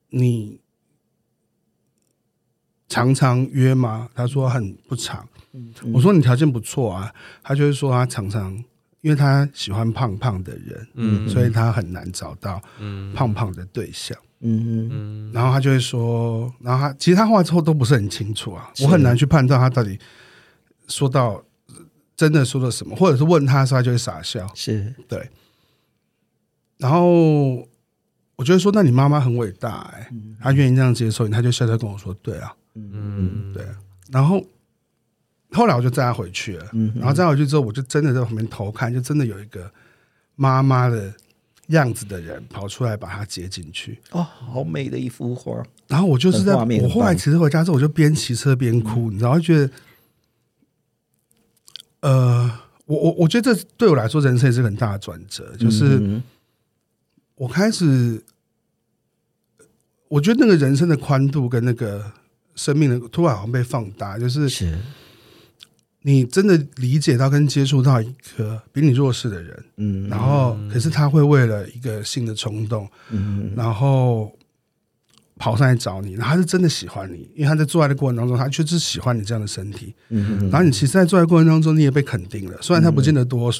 你。常常约吗？他说很不常。我说你条件不错啊，他就是说他常常，因为他喜欢胖胖的人，嗯，所以他很难找到胖胖的对象，嗯嗯，然后他就会说，然后他其实他话之后都不是很清楚啊，我很难去判断他到底说到真的说了什么，或者是问他的时候他就会傻笑，是。对，然后我就会说，那你妈妈很伟大哎，她愿意这样接受你，他就笑笑跟我说，对啊。嗯，对。然后后来我就载他回去了。嗯，然后载回去之后，我就真的在旁边偷看，就真的有一个妈妈的样子的人跑出来把他接进去。哦，好美的一幅画。然后我就是在我后来骑车回家之后，我就边骑车边哭，你知道，就觉得，呃，我我我觉得这对我来说人生也是很大的转折，就是我开始，我觉得那个人生的宽度跟那个。生命的突然好像被放大，就是你真的理解到跟接触到一个比你弱势的人，嗯，然后可是他会为了一个性的冲动，嗯，然后跑上来找你，然后他是真的喜欢你，因为他在做爱的过程当中，他确实喜欢你这样的身体，嗯，然后你其实，在做爱过程当中，你也被肯定了，虽然他不见得多，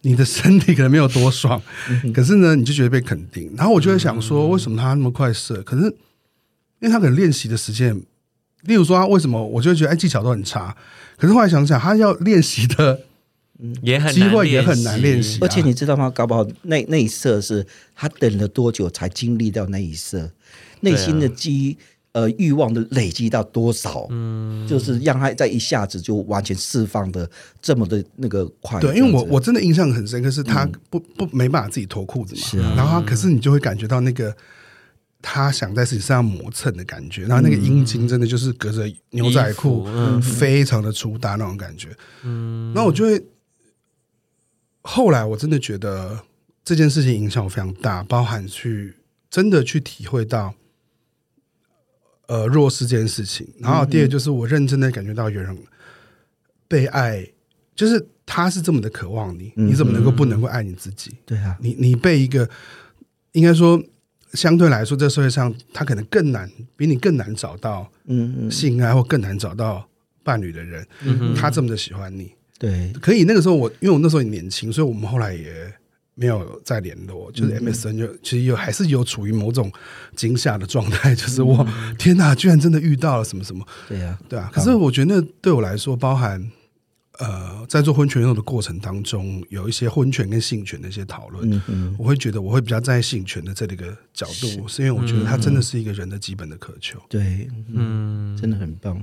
你的身体可能没有多爽，嗯可是呢，你就觉得被肯定，然后我就会想说，为什么他那么快射？可是。因为他可能练习的时间，例如说他为什么，我就觉得哎技巧都很差，可是后来想想，他要练习的也很机会也很难练习，而且你知道吗？搞不好那那一射是他等了多久才经历到那一射，内心的激呃欲望的累积到多少，嗯，就是让他在一下子就完全释放的这么的那个快。对，因为我我真的印象很深，可是他不不没办法自己脱裤子嘛，是啊，然后他可是你就会感觉到那个。他想在自己身上磨蹭的感觉，然后那个阴茎真的就是隔着牛仔裤，非常的粗大那种感觉。嗯，那我就会后来我真的觉得这件事情影响我非常大，包含去真的去体会到呃弱势这件事情。然后第二就是我认真的感觉到有人被爱，就是他是这么的渴望你，你怎么能够不能够爱你自己？对啊，你你被一个应该说。相对来说，这社会上他可能更难，比你更难找到嗯性爱或更难找到伴侣的人，嗯，他这么的喜欢你，对，可以。那个时候我因为我那时候也年轻，所以我们后来也没有再联络，就是 MSN 就其实有还是有处于某种惊吓的状态，就是我天哪，居然真的遇到了什么什么，对呀，对啊。可是我觉得那对我来说，包含。呃，在做婚前运动的过程当中，有一些婚权跟性权的一些讨论，嗯嗯，我会觉得我会比较在意性权的这里个角度，是，是因为我觉得它真的是一个人的基本的渴求。对，嗯，真的很棒。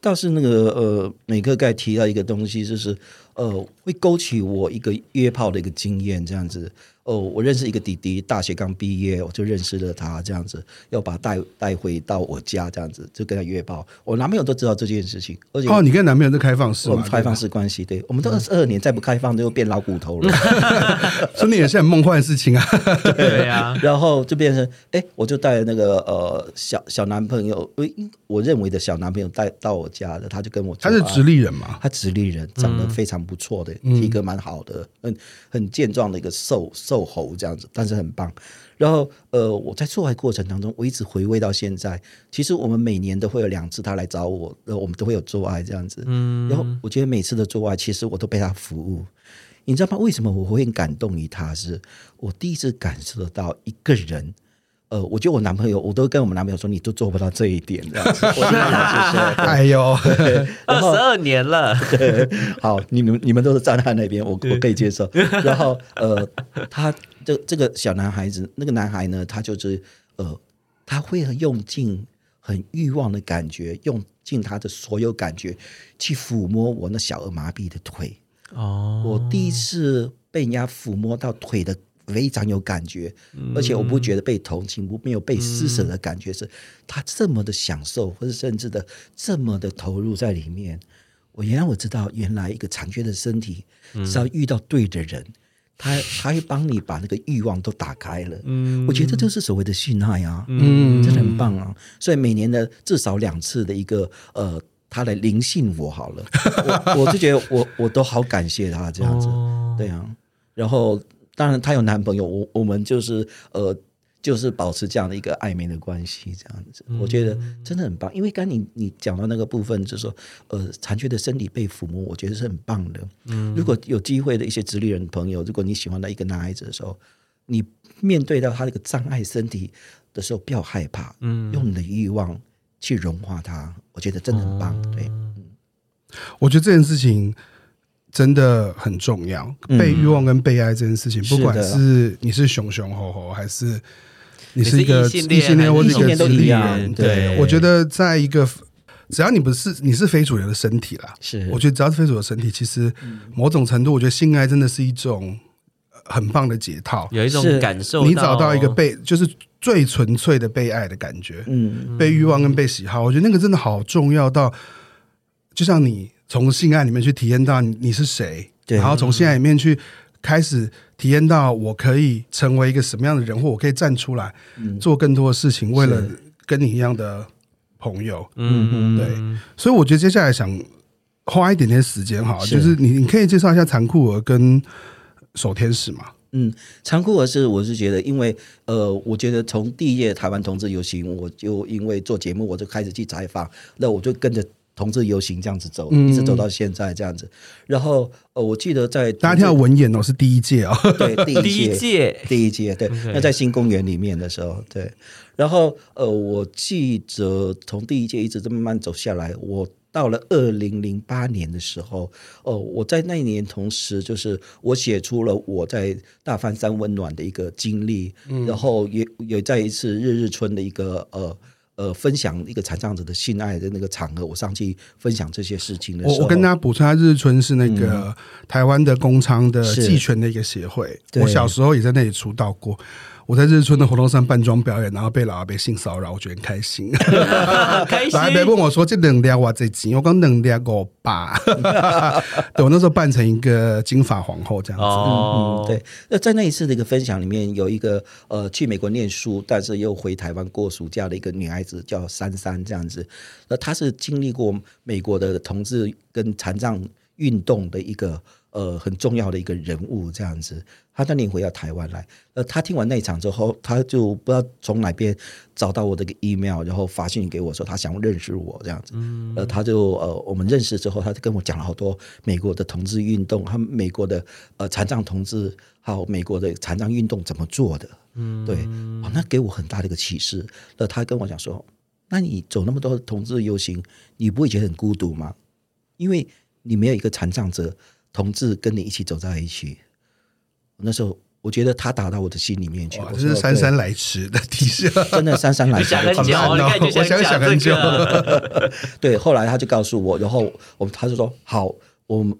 倒是那个呃，美克盖提到一个东西，就是呃，会勾起我一个约炮的一个经验，这样子。哦，我认识一个弟弟，大学刚毕业，我就认识了他，这样子，要把他带带回到我家，这样子，就跟他约炮。我男朋友都知道这件事情，而且哦，你跟男朋友是开放式，我们开放式关系，对，我们都二十二年，再不开放就变老骨头了。说你也是很梦幻的事情啊，对呀。然后就变成，哎，我就带了那个呃小小男朋友，我认为的小男朋友带到我家的，他就跟我，他是直立人嘛，他直立人，长得非常不错的，嗯、体格蛮好的，很很健壮的一个瘦瘦。瘦猴这样子，但是很棒。然后，呃，我在做爱过程当中，我一直回味到现在。其实我们每年都会有两次他来找我，然后我们都会有做爱这样子。嗯，然后我觉得每次的做爱，其实我都被他服务。你知道吗？为什么我会很感动于他是？是我第一次感受得到一个人，呃，我觉得我男朋友，我都跟我们男朋友说，你都做不到这一点，这样子。我 哎呦，二十二年了，对，好，你们你们都是站在那边，我我可以接受。然后呃，他这这个小男孩子，那个男孩呢，他就是呃，他会很用尽很欲望的感觉，用尽他的所有感觉去抚摸我那小儿麻痹的腿。哦，我第一次被人家抚摸到腿的。非常有感觉，而且我不觉得被同情，不没有被施舍的感觉，是他这么的享受，或者甚至的这么的投入在里面。我原来我知道，原来一个残缺的身体，只要遇到对的人，他 他会帮你把那个欲望都打开了。嗯，我觉得这就是所谓的性爱啊，嗯，真的很棒啊。所以每年的至少两次的一个呃，他来临幸我好了，我 我就觉得我我都好感谢他这样子，对啊，然后。当然，她有男朋友，我我们就是呃，就是保持这样的一个暧昧的关系，这样子，我觉得真的很棒。因为刚你你讲到那个部分，就是说呃，残缺的身体被抚摸，我觉得是很棒的。嗯，如果有机会的一些直立人朋友，如果你喜欢到一个男孩子的时候，你面对到他那个障碍身体的时候，不要害怕，嗯，用你的欲望去融化他，我觉得真的很棒。对，嗯，我觉得这件事情。真的很重要，被欲望跟被爱这件事情，嗯、不管是你是熊熊猴猴，还是你是一个异性恋或者一个直立人，对，我觉得在一个只要你不是你是非主流的身体啦，是，我觉得只要是非主流的身体，其实某种程度，我觉得性爱真的是一种很棒的解套，有一种感受，你找到一个被就是最纯粹的被爱的感觉，嗯，被欲望跟被喜好，我觉得那个真的好重要到，就像你。从性爱里面去体验到你你是谁，然后从性爱里面去开始体验到我可以成为一个什么样的人，或我可以站出来做更多的事情，为了跟你一样的朋友。嗯嗯，对。所以我觉得接下来想花一点点时间哈，就是你你可以介绍一下残酷儿跟守天使吗？嗯，残酷儿是我是觉得，因为呃，我觉得从第一届台湾同志游行，我就因为做节目，我就开始去采访，那我就跟着。同志游行这样子走，一直走到现在这样子。然后呃，我记得在大家听到文言哦，是第一届哦，对，第一届，第一届，对。那在新公园里面的时候，对。然后呃，我记得从第一届一直这么慢慢走下来，我到了二零零八年的时候，哦，我在那一年同时就是我写出了我在大饭山温暖的一个经历，然后也也在一次日日春的一个呃。呃，分享一个残障者的性爱的那个场合，我上去分享这些事情的时候，我我跟大家补充下，日春是那个台湾的工娼的技权的一个协会，我小时候也在那里出道过。我在日村的活动上扮装表演，然后被老阿伯性骚扰，我觉得很开心。开心。老阿伯问我说：“这能量哇，这金？”我刚能量我爸。对，我那时候扮成一个金发皇后这样子。哦、嗯，对。那在那一次的一个分享里面，有一个呃去美国念书，但是又回台湾过暑假的一个女孩子，叫珊珊这样子。那她是经历过美国的同志跟残障运动的一个。呃，很重要的一个人物这样子，他当年回到台湾来，呃，他听完那一场之后，他就不知道从哪边找到我的个 email，然后发信给我说他想认识我这样子，呃，他就呃，我们认识之后，他就跟我讲了好多美国的同志运动，他们美国的呃残障同志，还有美国的残障运动怎么做的，嗯，对，哦，那给我很大的一个启示。那他跟我讲说，那你走那么多同志游行，你不会觉得很孤独吗？因为你没有一个残障者。同志跟你一起走在一起，那时候我觉得他打到我的心里面去。这是姗姗来迟的提示，真的姗姗来迟。很久，我想想很久。对，后来他就告诉我，然后我他就说好，我们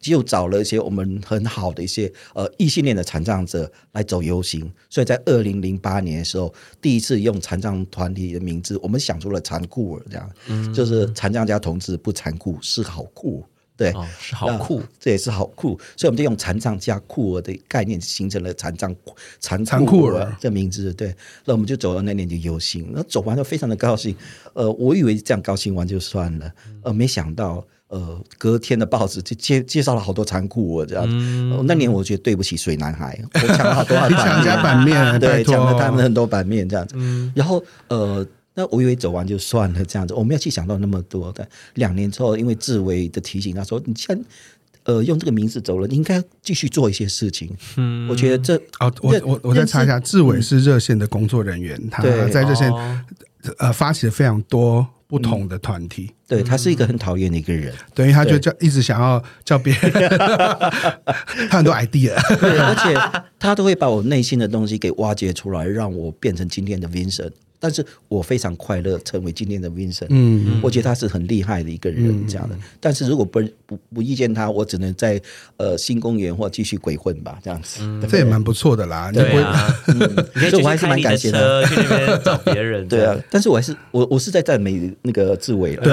就找了一些我们很好的一些呃异性恋的残障者来走游行。所以在二零零八年的时候，第一次用残障团体的名字，我们想出了残酷儿这样，嗯、就是残障加同志不残酷是好酷。对，哦、是好酷，这也是好酷，所以我们就用残障加酷儿的概念，形成了残障残残酷儿这名字。对，那我们就走到那年就游行，那走完就非常的高兴。呃，我以为这样高兴完就算了，呃，没想到呃隔天的报纸就介介绍了好多残酷我这样子。嗯呃、那年我觉得对不起水男孩，我抢了好多 版面，抢家版面，对，抢了他们很多版面这样子。嗯、然后呃。那我以为走完就算了，这样子，我没有去想到那么多的。两年之后，因为志伟的提醒，他说：“你既然呃用这个名字走了，你应该继续做一些事情。嗯，我觉得这哦，我我我再查一下，志伟是热线的工作人员，嗯、他在热线、哦、呃发起了非常多不同的团体。嗯、对他是一个很讨厌的一个人，等于他就叫一直想要叫别人，他很多 idea，对，而且他都会把我内心的东西给挖掘出来，让我变成今天的 Vincent。但是我非常快乐成为今天的 Vincent，嗯，我觉得他是很厉害的一个人，这样的。嗯、但是如果不不不遇见他，我只能在呃新公园或继续鬼混吧，这样子。嗯、这也蛮不错的啦，对啊，嗯、所以我还是蛮感谢的。去那边找别人，对啊。但是我还是我我是在赞美那个志伟了，对，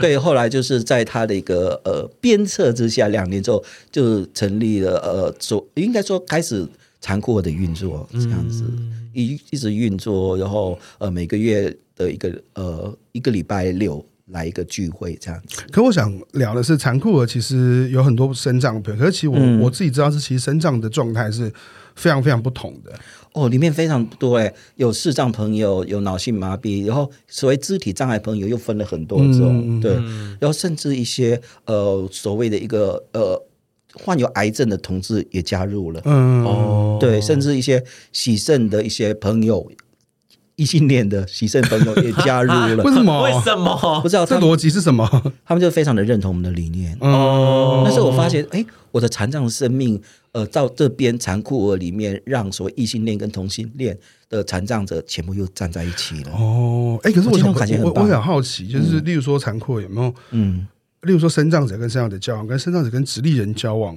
对。后来就是在他的一个呃鞭策之下，两年之后就成立了呃，说应该说开始。残酷的运作这样子，一一直运作，然后呃每个月的一个呃一个礼拜六来一个聚会这样子。可我想聊的是残酷的，其实有很多身障朋友，可是其实我、嗯、我自己知道是其实身障的状态是非常非常不同的。哦，里面非常多哎，有视障朋友，有脑性麻痹，然后所谓肢体障碍朋友又分了很多种，嗯、对，然后甚至一些呃所谓的一个呃。患有癌症的同志也加入了，嗯，哦，对，甚至一些喜肾的一些朋友，异性恋的喜肾朋友也加入了。为什么？为什么？不知道这逻辑是什么？他们就非常的认同我们的理念。哦，但是我发现，哎，我的残障生命，呃，到这边残酷儿里面，让所谓异性恋跟同性恋的残障者全部又站在一起了。哦，哎，可是我想，我我很好奇，就是例如说残酷有没有？嗯。例如说，生长者跟生长者交往，跟生长者跟直立人交往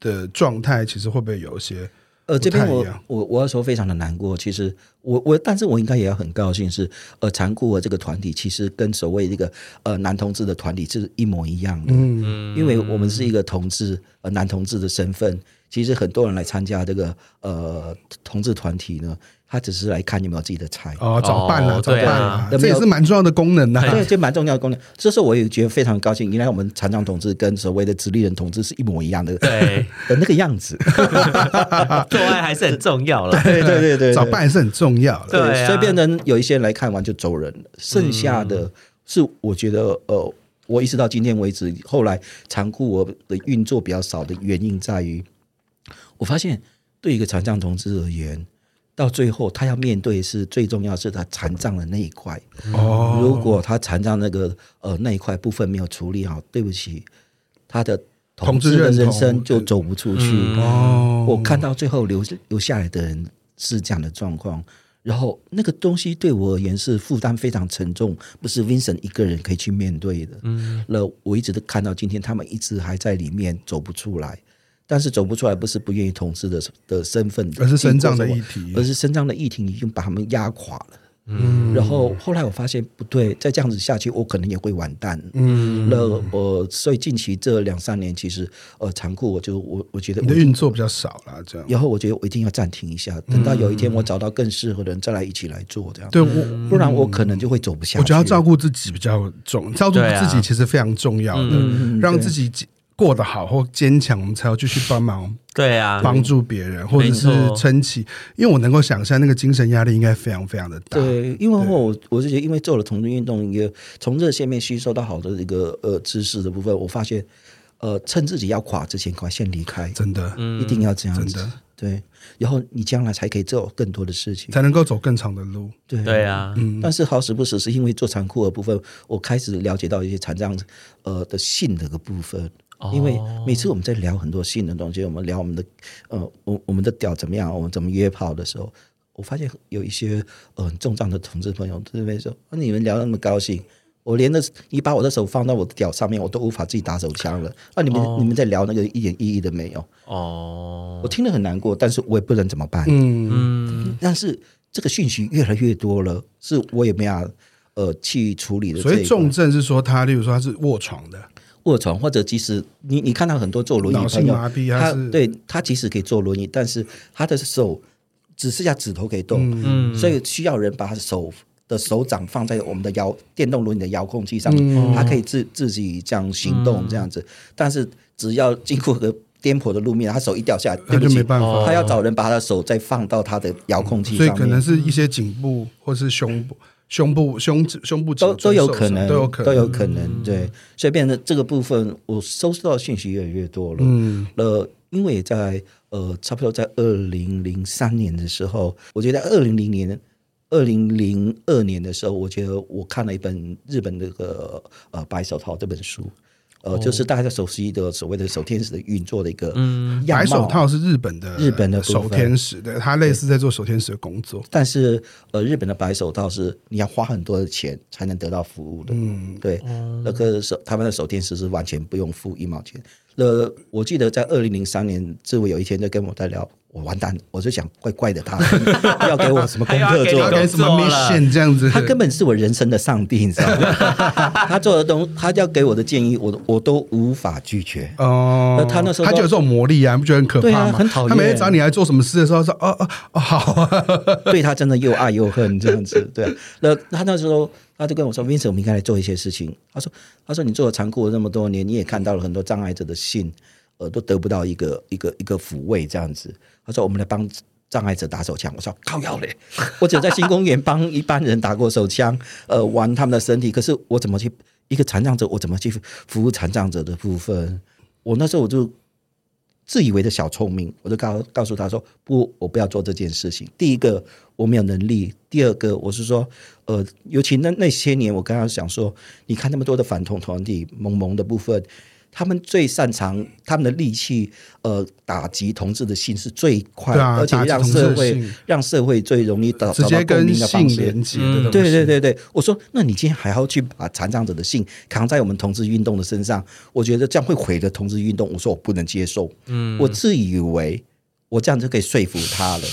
的状态，其实会不会有一些？呃，这边我我我要说非常的难过。其实我我，但是我应该也要很高兴是，是呃，残酷的这个团体其实跟所谓这个呃男同志的团体是一模一样的。嗯，因为我们是一个同志呃男同志的身份，其实很多人来参加这个呃同志团体呢。他只是来看有没有自己的菜哦，找伴了，找伴了，这也是蛮重要的功能呐。对，这蛮重要的功能。这时候我也觉得非常高兴，原来我们残障同志跟所谓的直立人同志是一模一样的，对 的那个样子。做爱还是很重要了，对对对对，找伴也是很重要的。对，所以变成有一些人来看完就走人了，剩下的是我觉得呃，我一直到今天为止，后来残酷我的运作比较少的原因在于，我发现对一个残障同志而言。到最后，他要面对是最重要是他残障的那一块。哦，如果他残障那个呃那一块部分没有处理好，对不起，他的同志的人生就走不出去。哦，我看到最后留留下来的人是这样的状况，然后那个东西对我而言是负担非常沉重，不是 Vincent 一个人可以去面对的。嗯，那我一直都看到今天他们一直还在里面走不出来。但是走不出来，不是不愿意同志的的身份，而是身障的议题，而是身障的议题已经把他们压垮了。嗯，然后后来我发现不对，再这样子下去，我可能也会完蛋。嗯，那我所以近期这两三年，其实呃残酷，我就我我觉得我你的运作比较少了，这样。然后我觉得我一定要暂停一下，等到有一天我找到更适合的人，再来一起来做这样。对，我不然我可能就会走不下去。我觉得要照顾自己比较重，照顾自己其实非常重要的，让自己。过得好或坚强，我们才要继续帮忙。对啊，帮助别人或者是撑起，因为我能够想象那个精神压力应该非常非常的大。对，因为我我是觉得，因为做了同志运动，也从热线面吸收到好的一个呃知识的部分，我发现，呃，趁自己要垮之前，快先离开，真的，一定要这样子。真的，对，然后你将来才可以做更多的事情，才能够走更长的路。对，对啊。嗯，但是好死不死，是因为做残酷的部分，我开始了解到一些残障呃的性的个部分。因为每次我们在聊很多性的东西，我们聊我们的呃，我我们的屌怎么样，我们怎么约炮的时候，我发现有一些呃重障的同志朋友这边说：“你们聊那么高兴，我连的你把我的手放到我的屌上面，我都无法自己打手枪了。啊你们、哦、你们在聊那个一点意义都没有哦。”我听了很难过，但是我也不能怎么办。嗯嗯。但是这个讯息越来越多了，是我也没有呃去处理的。所以重症是说他，例如说他是卧床的。卧床，或者即使你你看到很多坐轮椅的朋友，他对他即使可以坐轮椅，但是他的手只剩下指头可以动，嗯，所以需要人把他的手的手掌放在我们的遥电动轮椅的遥控器上面，嗯、他可以自自己这样行动这样子。嗯、但是只要经过个颠簸的路面，他手一掉下来，对不起，没办法，他要找人把他的手再放到他的遥控器上面，所以可能是一些颈部或是胸部。胸部、胸胸部都都有可能，都有可能，都有可能。对，所以变成这个部分，我收拾到的信息越来越多了。嗯，呃，因为在呃，差不多在二零零三年的时候，我觉得二零零年、二零零二年的时候，我觉得我看了一本日本那个呃《白手套》这本书。呃，就是大家熟悉的所谓的手天使的运作的一个，嗯，白手套是日本的日本的手天使的，它类似在做手天使的工作。但是，呃，日本的白手套是你要花很多的钱才能得到服务的，嗯，对，那个手他们的手天使是完全不用付一毛钱。那我记得在二零零三年，志伟有一天就跟我在聊。我完蛋，我就想怪怪的他，他 要给我什么功课做，给什么 mission 这样子。他根本是我人生的上帝，你知道吗？他做的东，他要给我的建议，我我都无法拒绝。哦，他那时候他就有这种魔力啊，你不觉得很可怕吗？啊、很讨厌。他每天找你来做什么事的时候说，哦哦哦，好。对他真的又爱又恨这样子，对、啊。那他那时候他就跟我说，Vincent，我们应该来做一些事情。他说，他说你做了残酷了那么多年，你也看到了很多障碍者的信。呃，都得不到一个一个一个抚慰，这样子。他说：“我们来帮障碍者打手枪。”我说：“靠要嘞！我只有在新公园帮一般人打过手枪，呃，玩他们的身体。可是我怎么去一个残障者？我怎么去服务残障者的部分？我那时候我就自以为的小聪明，我就告告诉他说：不，我不要做这件事情。第一个，我没有能力；第二个，我是说，呃，尤其那那些年，我刚刚想说，你看那么多的反同团体，萌萌的部分。”他们最擅长他们的力气，呃，打击同志的性是最快，啊、而且让社会让社会最容易找找到共鸣的方式。嗯、对对对对，我说，那你今天还要去把残障者的性扛在我们同志运动的身上？我觉得这样会毁了同志运动。我说我不能接受。嗯，我自以为我这样就可以说服他了。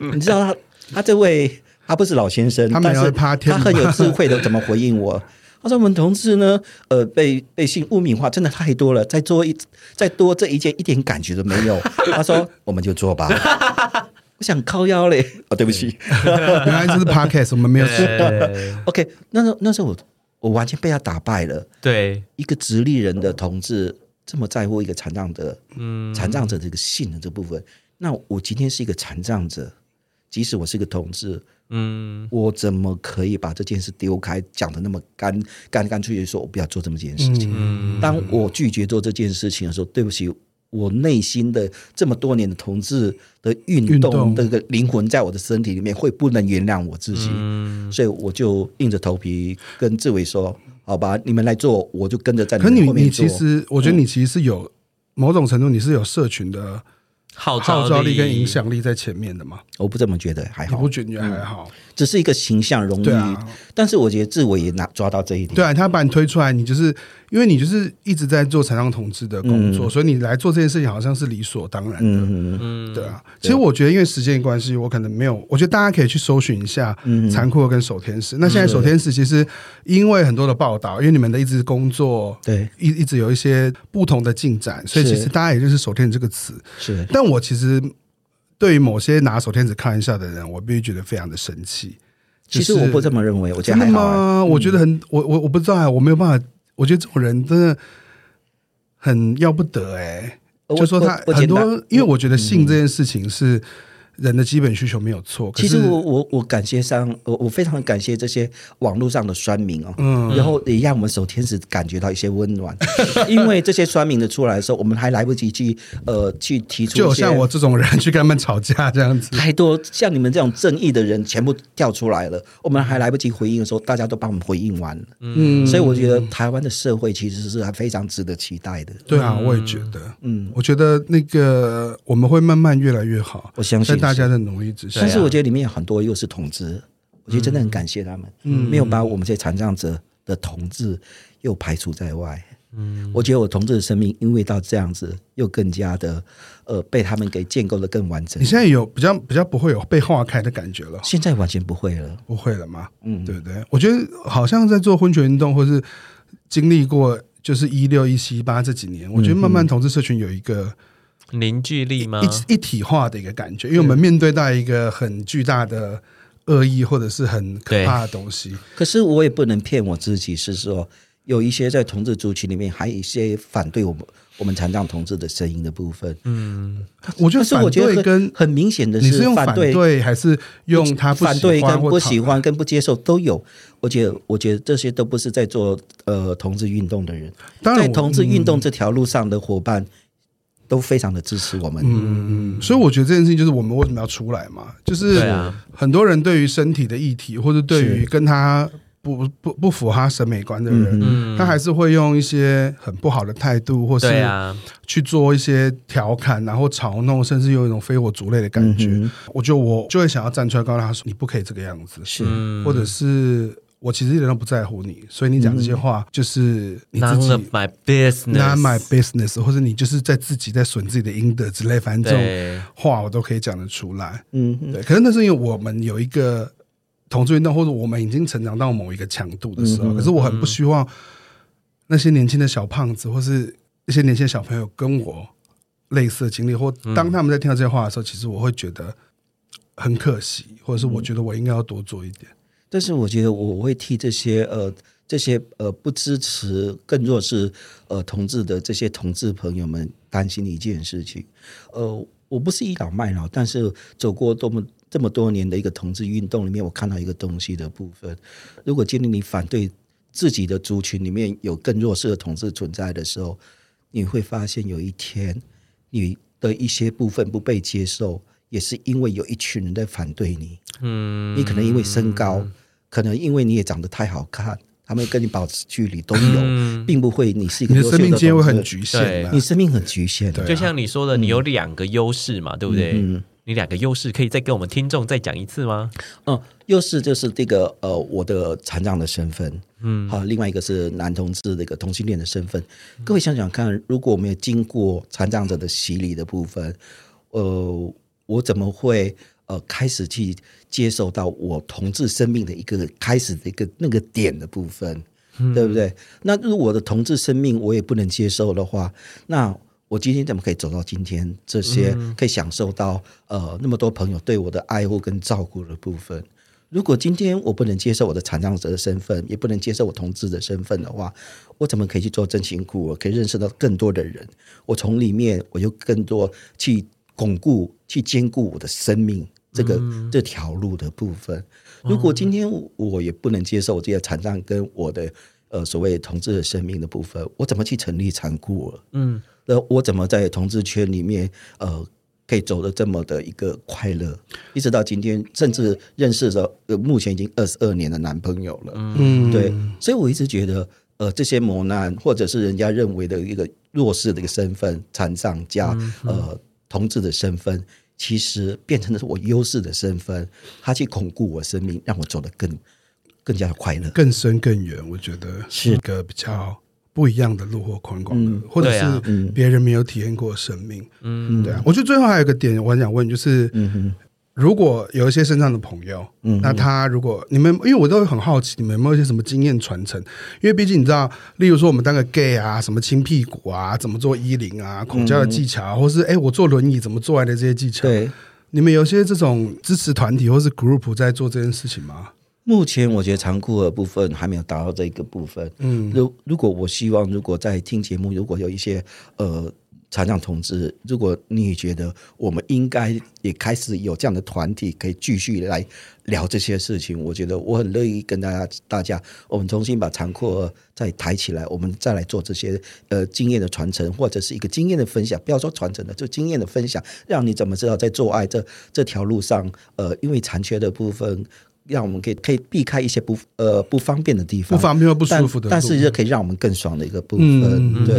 你知道他他这位他不是老先生，但是他很有智慧的怎么回应我？他说：“我们同志呢，呃，被被性污名化真的太多了，再做一再多这一件一点感觉都没有。”他说：“我们就做吧。”我想靠腰嘞，哦，对不起，原来这是 podcast，我们没有说。OK，那时候那时候我我完全被他打败了。对，一个直立人的同志这么在乎一个残障者，嗯，残障者这个性的这部分，那我今天是一个残障者，即使我是一个同志。嗯，我怎么可以把这件事丢开，讲的那么干干干脆脆，说我不要做这么件事情？嗯，当我拒绝做这件事情的时候，对不起，我内心的这么多年的同志的运动的个灵魂，在我的身体里面会不能原谅我自己，嗯，所以我就硬着头皮跟志伟说：“好吧，你们来做，我就跟着在你们后面做。”可你你其实，我觉得你其实是有某种程度，你是有社群的。号召力跟影响力在前面的吗？我不这么觉得，还好。我不觉得还好？嗯，只是一个形象容易，啊，但是我觉得志伟也拿抓到这一点。对啊，他把你推出来，你就是。因为你就是一直在做残障同志的工作，嗯、所以你来做这件事情好像是理所当然的，嗯嗯，对啊。其实我觉得，因为时间关系，我可能没有。我觉得大家可以去搜寻一下《残酷的跟守天使》。嗯、那现在守天使其实因为很多的报道，因为你们的一直工作，对，一一直有一些不同的进展，所以其实大家也认识“守天使”这个词。是，但我其实对于某些拿手天使开玩笑的人，我必须觉得非常的生气。其实我不这么认为，我觉得还好、啊。吗？我觉得很，我我我不知道啊，我没有办法。我觉得这种人真的很要不得哎、欸，就说他很多，因为我觉得性这件事情是。人的基本需求没有错，其实我我我感谢上我我非常感谢这些网络上的酸民哦，嗯，然后也让我们守天使感觉到一些温暖，因为这些酸民的出来的时候，我们还来不及去呃去提出，就像我这种人去跟他们吵架这样子，太多像你们这种正义的人全部跳出来了，我们还来不及回应的时候，大家都帮我们回应完了，嗯，所以我觉得台湾的社会其实是还非常值得期待的，对啊，我也觉得，嗯，我觉得那个我们会慢慢越来越好，我相信。大家的努力之下，但是我觉得里面有很多又是同志，我觉得真的很感谢他们，嗯，没有把我们这些残障者的同志又排除在外。嗯，我觉得我同志的生命因为到这样子，又更加的呃被他们给建构的更完整。你现在有比较比较不会有被划开的感觉了？现在完全不会了，不会了吗？嗯，对不对？我觉得好像在做婚权运动，或是经历过就是一六一七一八这几年，我觉得慢慢同志社群有一个。凝聚力吗？一一体化的一个感觉，因为我们面对到一个很巨大的恶意或者是很可怕的东西。可是我也不能骗我自己，是说有一些在同志族群里面，还有一些反对我们我们残障同志的声音的部分。嗯，我觉得是我觉得跟很明显的是，你是用反对还是用他反对跟不喜欢跟不接受都有。我觉得，我觉得这些都不是在做呃同志运动的人，在同志运动这条路上的伙伴都非常的支持我们。嗯嗯，所以我觉得这件事情就是我们为什么要出来嘛，就是很多人对于身体的议题，或者对于跟他。不不不符合他审美观的人，嗯、他还是会用一些很不好的态度，或是去做一些调侃，然后嘲弄，甚至有一种非我族类的感觉。嗯、我觉得我就会想要站出来告诉他说：“你不可以这个样子。”是，或者是我其实一点都不在乎你，所以你讲这些话就是你自己 my business，Not my business，或者你就是在自己在损自己的阴德之类，反正这种话我都可以讲得出来。嗯，对。可是那是因为我们有一个。同志运动，或者我们已经成长到某一个强度的时候，嗯、可是我很不希望那些年轻的小胖子，或是一些年轻的小朋友跟我类似的经历，或当他们在听到这些话的时候，嗯、其实我会觉得很可惜，或者是我觉得我应该要多做一点。但是我觉得我会替这些呃这些呃不支持更弱势呃同志的这些同志朋友们担心一件事情。呃，我不是倚老卖老，但是走过多么。这么多年的一个同志运动里面，我看到一个东西的部分。如果今天你反对自己的族群里面有更弱势的同志存在的时候，你会发现有一天你的一些部分不被接受，也是因为有一群人在反对你。嗯，你可能因为身高，可能因为你也长得太好看，他们跟你保持距离都有，并不会你是一个生命会很局限，你生命很局限。就像你说的，你有两个优势嘛，对不对？嗯。你两个优势可以再跟我们听众再讲一次吗？嗯，优势就是这个呃，我的残障的身份，嗯，好，另外一个是男同志的一个同性恋的身份。嗯、各位想想看，如果我没有经过残障者的洗礼的部分，呃，我怎么会呃开始去接受到我同志生命的一个开始的一个那个点的部分，嗯、对不对？那如果我的同志生命我也不能接受的话，那我今天怎么可以走到今天？这些可以享受到呃那么多朋友对我的爱护跟照顾的部分。如果今天我不能接受我的残障者的身份，也不能接受我同志的身份的话，我怎么可以去做真情故？我可以认识到更多的人。我从里面我就更多去巩固、去兼顾我的生命这个这条路的部分。如果今天我也不能接受我这些残障跟我的呃所谓同志的生命的部分，我怎么去成立残酷？嗯。那我怎么在同志圈里面，呃，可以走得这么的一个快乐，一直到今天，甚至认识了呃目前已经二十二年的男朋友了。嗯，对，所以我一直觉得，呃，这些磨难或者是人家认为的一个弱势的一个身份，残障加呃同志的身份，其实变成的是我优势的身份，他去巩固我生命，让我走得更更加的快乐，更深更远。我觉得是一个比较。不一样的路或宽广的，嗯、或者是别人没有体验过的生命，嗯，对啊。我觉得最后还有一个点，我很想问，就是，如果有一些身上的朋友，嗯、那他如果你们，因为我都很好奇，你们有没有一些什么经验传承？因为毕竟你知道，例如说我们当个 gay 啊，什么亲屁股啊，怎么做衣领啊，孔交的技巧，啊，嗯、或是哎，我坐轮椅怎么做来的这些技巧，对，你们有些这种支持团体或是 group 在做这件事情吗？目前我觉得残酷的部分还没有达到这个部分。嗯，如如果我希望，如果在听节目，如果有一些呃残障同志，如果你觉得我们应该也开始有这样的团体，可以继续来聊这些事情，我觉得我很乐意跟大家大家，我们重新把残酷再抬起来，我们再来做这些呃经验的传承，或者是一个经验的分享。不要说传承的，就经验的分享，让你怎么知道在做爱这这条路上，呃，因为残缺的部分。让我们可以可以避开一些不呃不方便的地方，不方便又不舒服的，但是又可以让我们更爽的一个部分。嗯、对，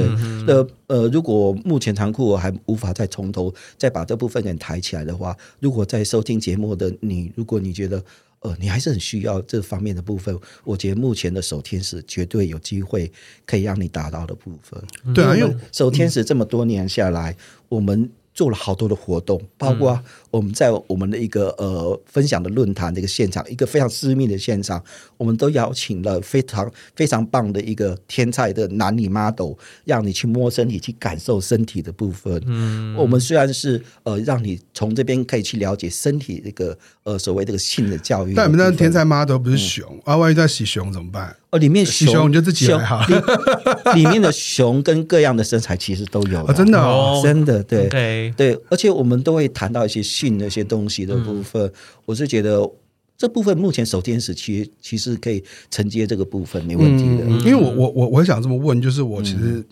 呃呃，如果目前残酷还无法再从头再把这部分给抬起来的话，如果在收听节目的你，如果你觉得呃你还是很需要这方面的部分，我觉得目前的守天使绝对有机会可以让你达到的部分。对啊，因为守天使这么多年下来，嗯、我们。做了好多的活动，包括我们在我们的一个呃分享的论坛的一个现场，一个非常私密的现场，我们都邀请了非常非常棒的一个天才的男女 model，让你去摸身体，去感受身体的部分。嗯，我们虽然是呃让你从这边可以去了解身体这个呃所谓这个性的教育，但你们那天才 model 不是熊、嗯、啊？万一在洗熊怎么办？哦，里面熊熊你就自己来哈，里面的熊跟各样的身材其实都有啊，真的哦，真的对。对对，而且我们都会谈到一些性那些东西的部分，我是觉得。这部分目前手天使其实其实可以承接这个部分没问题的，嗯、因为我我我我想这么问，就是我其实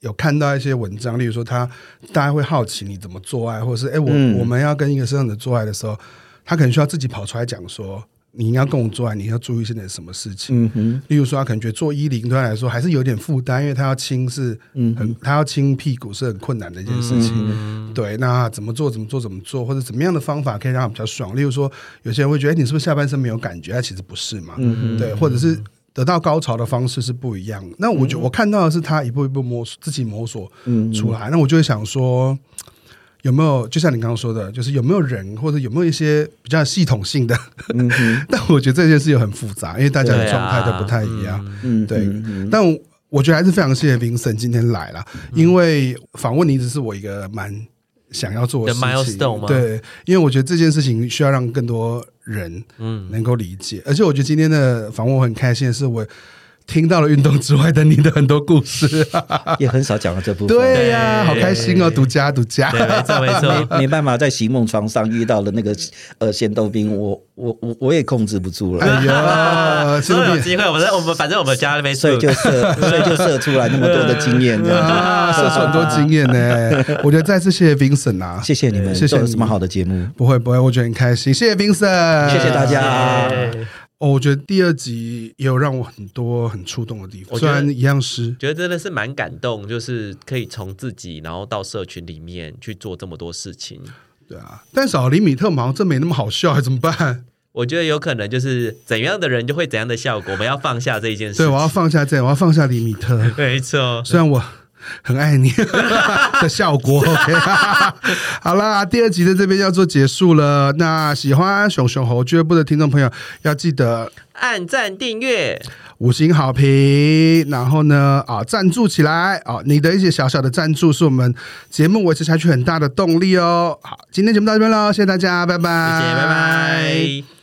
有看到一些文章，例如说他大家会好奇你怎么做爱，或者是哎我、嗯、我们要跟一个生长者做爱的时候，他可能需要自己跑出来讲说。你要跟我做爱，你要注意一些点什么事情？嗯哼，例如说，他可能觉得做一零对他来说还是有点负担，因为他要亲是很，嗯，他要亲屁股是很困难的一件事情。嗯、对，那怎么做？怎么做？怎么做？或者怎么样的方法可以让他比较爽？例如说，有些人会觉得，哎，你是不是下半身没有感觉？他其实不是嘛。嗯，对，或者是得到高潮的方式是不一样的。那我觉得我看到的是他一步一步摸索，自己摸索出来。嗯、那我就会想说。有没有就像你刚刚说的，就是有没有人或者有没有一些比较系统性的？嗯、但我觉得这件事又很复杂，因为大家的状态都不太一样。嗯，对。嗯、但我觉得还是非常谢谢 Vincent 今天来了，嗯、因为访问你一直是我一个蛮想要做的事情。对，因为我觉得这件事情需要让更多人嗯能够理解，嗯、而且我觉得今天的访问我很开心的是我。听到了运动之外的你的很多故事，也很少讲到这部分。对呀，好开心哦，独家独家，没错没错，没 没办法在席梦床上遇到了那个呃仙豆冰，我我我我也控制不住了。哎呀，真的有机会，我们我们反正我们家那边，所以就射，所以就射出来那么多的经验，这样。射出很多经验呢。我觉得再次谢谢 Vincent 啊，谢谢你们，谢谢什么好的节目，不会不会，我觉得很开心，谢谢 Vincent，谢谢大家。哦，我觉得第二集也有让我很多很触动的地方，虽然一样是，觉得真的是蛮感动，就是可以从自己然后到社群里面去做这么多事情。对啊，但少了李米特忙，这没那么好笑，还怎么办？我觉得有可能就是怎样的人就会怎样的效果，我们要放下这一件事。对，我要放下这，我要放下李米特。没错，虽然我。很爱你 的效果，OK，好啦，第二集的这边要做结束了。那喜欢熊熊猴俱乐部的听众朋友，要记得按赞、订阅、五星好评，然后呢，啊，赞助起来啊！你的一些小小的赞助是我们节目维持下去很大的动力哦。好，今天节目到这边喽，谢谢大家，拜拜，谢谢，拜拜。